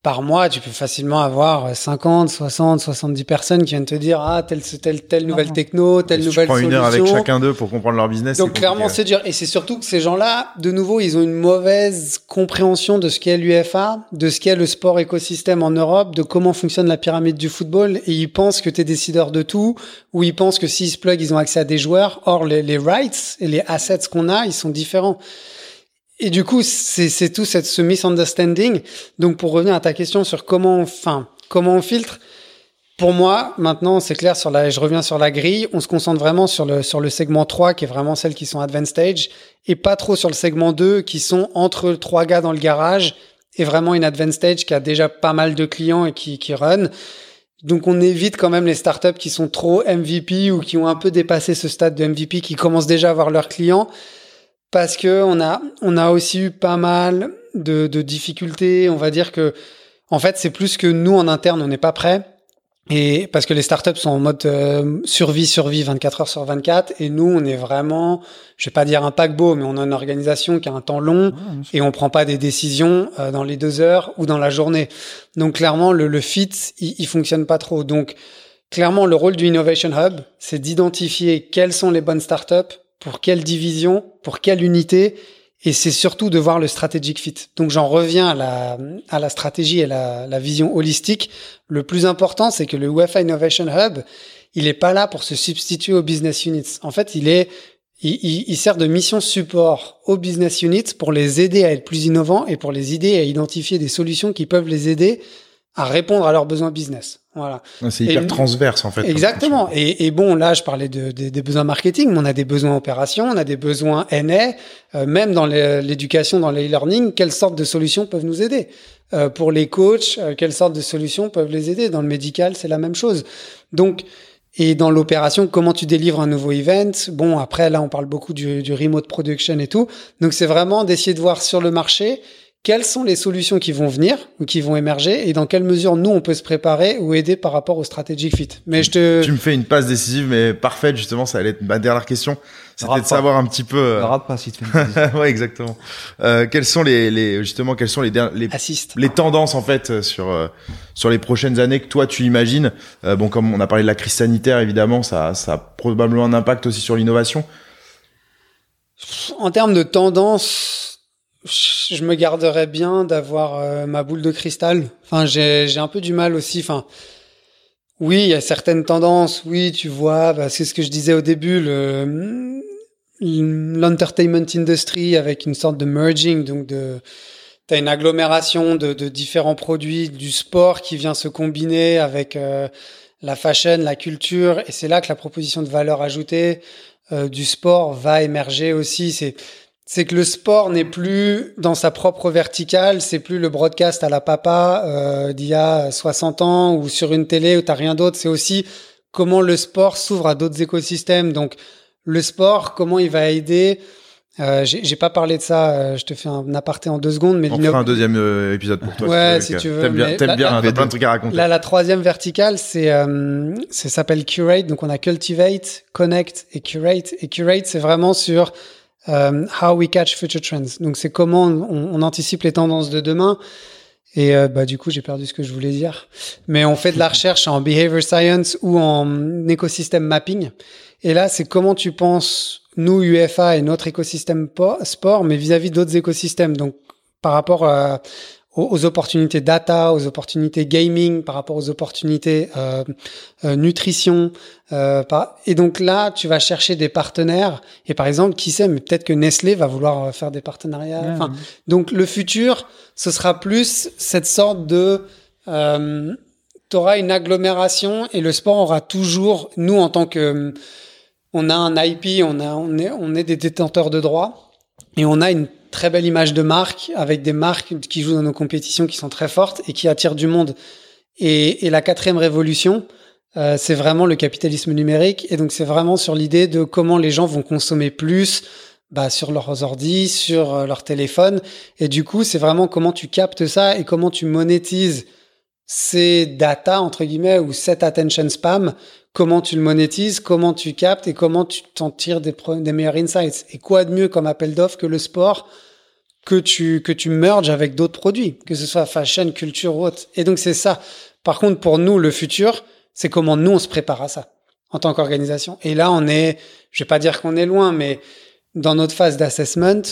par mois, tu peux facilement avoir 50, 60, 70 personnes qui viennent te dire ah telle telle telle nouvelle techno, telle nouvelle solution. Tu prends une heure avec chacun d'eux pour comprendre leur business. Donc clairement c'est dur et c'est surtout que ces gens-là, de nouveau, ils ont une mauvaise compréhension de ce qu'est l'UFA, de ce qu'est le sport écosystème en Europe, de comment fonctionne la pyramide du football et ils pensent que tu es décideur de tout ou ils pensent que s'ils se plug, ils ont accès à des joueurs. Or les, les rights et les assets qu'on a, ils sont différents. Et du coup, c'est tout cette, ce misunderstanding. Donc, pour revenir à ta question sur comment, enfin, comment on filtre, pour moi, maintenant, c'est clair sur la, je reviens sur la grille. On se concentre vraiment sur le, sur le segment 3, qui est vraiment celles qui sont advanced stage, et pas trop sur le segment 2, qui sont entre trois gars dans le garage, et vraiment une advanced stage qui a déjà pas mal de clients et qui, qui run. Donc, on évite quand même les startups qui sont trop MVP ou qui ont un peu dépassé ce stade de MVP, qui commencent déjà à avoir leurs clients parce que on a on a aussi eu pas mal de, de difficultés. On va dire que en fait c'est plus que nous en interne on n'est pas prêt et parce que les startups sont en mode euh, survie survie 24 heures sur 24 et nous on est vraiment je vais pas dire un paquebot mais on a une organisation qui a un temps long et on prend pas des décisions euh, dans les deux heures ou dans la journée. Donc clairement le, le fit il, il fonctionne pas trop. Donc clairement le rôle du Innovation Hub c'est d'identifier quelles sont les bonnes startups pour quelle division, pour quelle unité, et c'est surtout de voir le strategic fit. Donc j'en reviens à la, à la stratégie et la, la vision holistique. Le plus important, c'est que le UEFA Innovation Hub, il est pas là pour se substituer aux business units. En fait, il est, il, il, sert de mission support aux business units pour les aider à être plus innovants et pour les aider à identifier des solutions qui peuvent les aider à répondre à leurs besoins business. Voilà. C'est hyper transverse en fait. Exactement. Et, et, bon, là, je parlais de, des besoins marketing, mais on a des besoins opération, on a des besoins NA, euh, même dans l'éducation, dans l'e-learning, quelles sortes de solutions peuvent nous aider? Euh, Pour les coachs, euh, quelles sortes de solutions peuvent les aider? Dans le médical, c'est la même chose. Donc, et dans l'opération, comment tu délivres un nouveau event? Bon, après, là, on parle beaucoup du, du remote production et tout. Donc, c'est vraiment d'essayer de voir sur le marché quelles sont les solutions qui vont venir ou qui vont émerger et dans quelle mesure nous on peut se préparer ou aider par rapport au strategic fit. Mais je te Tu me fais une passe décisive mais parfaite justement, ça allait être ma dernière question. C'était de pas. savoir un petit peu euh, Rate pas si tu fais ouais, exactement. Euh, quelles sont les, les justement quelles sont les les assiste. les tendances en fait euh, sur euh, sur les prochaines années que toi tu imagines? Euh, bon comme on a parlé de la crise sanitaire évidemment ça ça a probablement un impact aussi sur l'innovation En termes de tendance, je me garderais bien d'avoir euh, ma boule de cristal. Enfin, j'ai un peu du mal aussi. Enfin, oui, il y a certaines tendances. Oui, tu vois, bah, c'est ce que je disais au début, le l'entertainment industry avec une sorte de merging, donc de T'as une agglomération de, de différents produits, du sport qui vient se combiner avec euh, la fashion, la culture, et c'est là que la proposition de valeur ajoutée euh, du sport va émerger aussi. C'est c'est que le sport n'est plus dans sa propre verticale, c'est plus le broadcast à la papa euh, d'il y a 60 ans ou sur une télé où t'as rien d'autre. C'est aussi comment le sport s'ouvre à d'autres écosystèmes. Donc le sport, comment il va aider euh, j'ai j'ai pas parlé de ça, euh, je te fais un aparté en deux secondes, mais on fera un deuxième euh, épisode pour toi Ouais, si si Lucas. tu veux, t'aimes bien t'aimes bien t'as plein de trucs à raconter Là, la troisième verticale, c'est euh, ça s'appelle Curate. Donc, on a Cultivate, Connect et Curate. Et Curate, c'est vraiment sur euh, how we catch future trends. Donc, c'est comment on, anticipe les tendances de demain. Et euh, bah, du coup, j'ai perdu ce que je voulais dire. Mais on fait de la recherche en behavior science ou en écosystème mapping. Et là, c'est comment tu penses, nous, UFA et notre écosystème po- sport, mais vis-à-vis d'autres écosystèmes. Donc, par rapport à, aux, aux opportunités data, aux opportunités gaming, par rapport aux opportunités euh, euh, nutrition. euh, par- Et donc là, tu vas chercher des partenaires. Et par exemple, qui sait, mais peut-être que Nestlé va vouloir euh, faire des partenariats. Enfin, donc le futur, ce sera plus cette sorte de... Euh, tu auras une agglomération et le sport aura toujours, nous en tant que... On a un IP, on, a, on, est, on est des détenteurs de droits et on a une très belle image de marque avec des marques qui jouent dans nos compétitions qui sont très fortes et qui attirent du monde. Et, et la quatrième révolution, euh, c'est vraiment le capitalisme numérique. Et donc, c'est vraiment sur l'idée de comment les gens vont consommer plus bah, sur leurs ordi, sur euh, leur téléphone. Et du coup, c'est vraiment comment tu captes ça et comment tu monétises ces data, entre guillemets, ou cet attention spam, comment tu le monétises, comment tu captes et comment tu t'en tires des, meilleurs insights. Et quoi de mieux comme appel d'offres que le sport que tu, que tu merges avec d'autres produits, que ce soit fashion, culture ou autre. Et donc, c'est ça. Par contre, pour nous, le futur, c'est comment nous, on se prépare à ça en tant qu'organisation. Et là, on est, je vais pas dire qu'on est loin, mais dans notre phase d'assessment,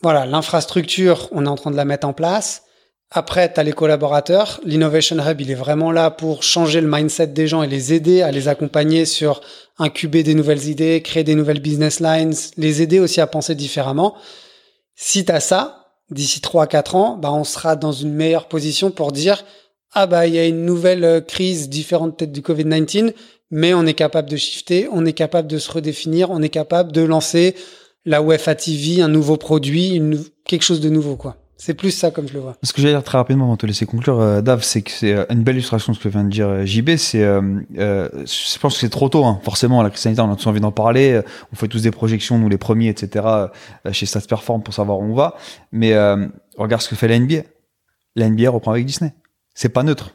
voilà, l'infrastructure, on est en train de la mettre en place. Après, tu as les collaborateurs. L'Innovation Hub, il est vraiment là pour changer le mindset des gens et les aider à les accompagner sur incuber des nouvelles idées, créer des nouvelles business lines, les aider aussi à penser différemment. Si tu as ça, d'ici 3-4 ans, bah, on sera dans une meilleure position pour dire ah bah il y a une nouvelle euh, crise différente peut-être du Covid-19, mais on est capable de shifter, on est capable de se redéfinir, on est capable de lancer la UEFA TV, un nouveau produit, quelque chose de nouveau quoi. C'est plus ça comme je le vois. Ce que j'allais dire très rapidement avant de te laisser conclure, euh, Dave, c'est que c'est euh, une belle illustration de ce que vient de dire euh, JB. C'est, euh, euh, je pense que c'est trop tôt. Hein. Forcément, la crise sanitaire, on a tous envie d'en parler. Euh, On fait tous des projections, nous les premiers, etc. euh, chez Stats Perform pour savoir où on va. Mais euh, regarde ce que fait la NBA. La NBA reprend avec Disney. C'est pas neutre.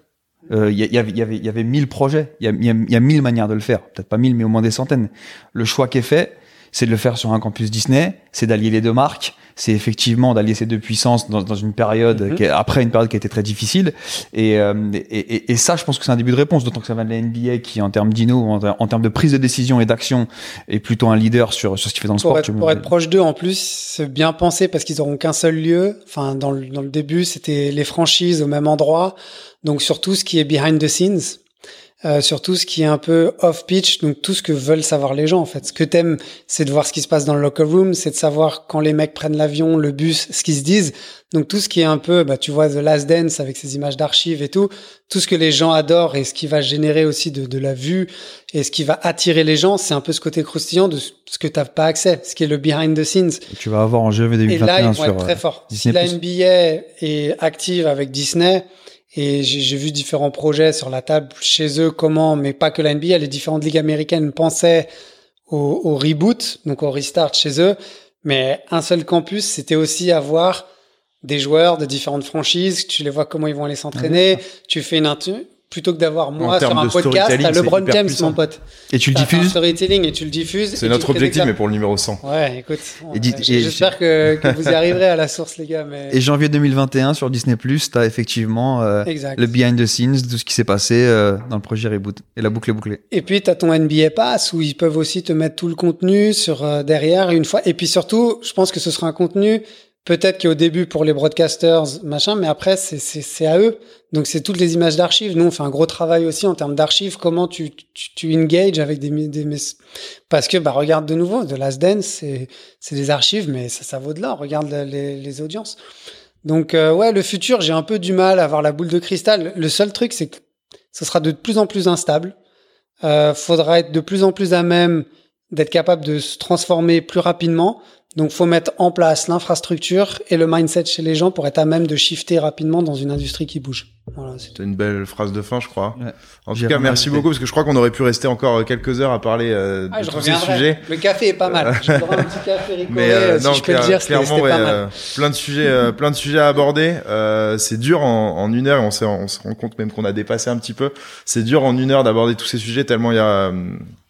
Euh, Il y, a- il y avait, y avait, y avait mille projets. Il y a, y y a mille manières de le faire. Peut-être pas mille, mais au moins des centaines. Le choix qui est fait, c'est de le faire sur un campus Disney. C'est d'allier les deux marques c'est effectivement d'allier ces deux puissances dans, dans une période Mhm. qui est- après une période qui a été très difficile et, euh, et, et- et ça je pense que c'est un début de réponse d'autant que ça va de la NBA qui en termes d'inno en, ter- en termes de prise de décision et d'action est plutôt un leader sur, sur ce qu'il fait dans le Pour sport être, me- pour être proche d'eux en plus, c'est bien pensé parce qu'ils auront qu'un seul lieu. Enfin, dans le, dans le début, c'était les franchises au même endroit. Donc, sur tout ce qui est behind the scenes, euh, sur tout ce qui est un peu off pitch, donc tout ce que veulent savoir les gens en fait. Ce que t'aimes, c'est de voir ce qui se passe dans le locker room, c'est de savoir quand les mecs prennent l'avion, le bus, ce qu'ils se disent. Donc tout ce qui est un peu, bah tu vois The Last Dance avec ses images d'archives et tout, tout ce que les gens adorent et ce qui va générer aussi de, de la vue et ce qui va attirer les gens, c'est un peu ce côté croustillant de ce que t'as pas accès, ce qui est le behind the scenes. tu vas avoir en GV Et là, 2021 ils vont sur être très euh, forts. Si la NBA est active avec Disney, et j'ai vu différents projets sur la table chez eux, comment, mais pas que la NBA, les différentes ligues américaines pensaient au, au reboot, donc au restart chez eux. Mais un seul campus, c'était aussi avoir des joueurs de différentes franchises, tu les vois comment ils vont aller s'entraîner, tu fais une plutôt que d'avoir moi sur un podcast, t'as LeBron James, mon pote. Et tu le diffuses storytelling et tu le diffuses. C'est notre objectif, mais pour le numéro 100. Ouais, écoute. J'espère que, que, vous y arriverez à la source, les gars. Mais... Et janvier 2021 sur Disney Plus, t'as effectivement euh, le behind the scenes, tout ce qui s'est passé euh, dans le projet Reboot et la boucle est bouclée. Et puis t'as ton NBA Pass où ils peuvent aussi te mettre tout le contenu sur euh, derrière une fois. Et puis surtout, je pense que ce sera un contenu Peut-être qu'au début pour les broadcasters, machin, mais après c'est à eux. Donc c'est toutes les images d'archives. Nous on fait un gros travail aussi en termes d'archives. Comment tu, tu, tu engages avec des, des parce que bah regarde de nouveau, The Last Dance, c'est c'est des archives, mais ça ça vaut de l'or. Regarde les, les audiences. Donc euh, ouais, le futur, j'ai un peu du mal à avoir la boule de cristal. Le seul truc, c'est que ce sera de plus en plus instable. Euh, faudra être de plus en plus à même d'être capable de se transformer plus rapidement. Donc, faut mettre en place l'infrastructure et le mindset chez les gens pour être à même de shifter rapidement dans une industrie qui bouge. Voilà, c'est une belle phrase de fin, je crois. En tout cas, merci beaucoup parce que je crois qu'on aurait pu rester encore euh, quelques heures à parler euh, ah, de tous ces sujets. Le café est pas mal. je un petit café ricoré, Mais euh, si je peux le dire, clairement, ouais, pas mal. plein de sujets, plein de sujets à aborder. c'est dur en, en, une heure. Et on, se, on se rend compte même qu'on a dépassé un petit peu. C'est dur en une heure d'aborder tous ces sujets tellement il y a,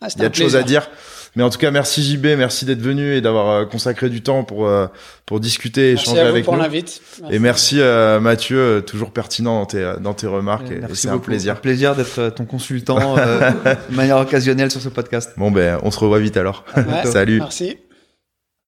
ah, il y a de choses à dire. Mais en tout cas, merci JB, merci d'être venu et d'avoir euh, consacré du temps pour euh, pour discuter, et échanger avec pour nous. Merci et merci euh, Mathieu, toujours pertinent dans tes dans tes remarques. c'est un plaisir. Un plaisir d'être ton consultant de manière occasionnelle sur ce podcast. Bon ben, on se revoit vite alors. Salut. Merci.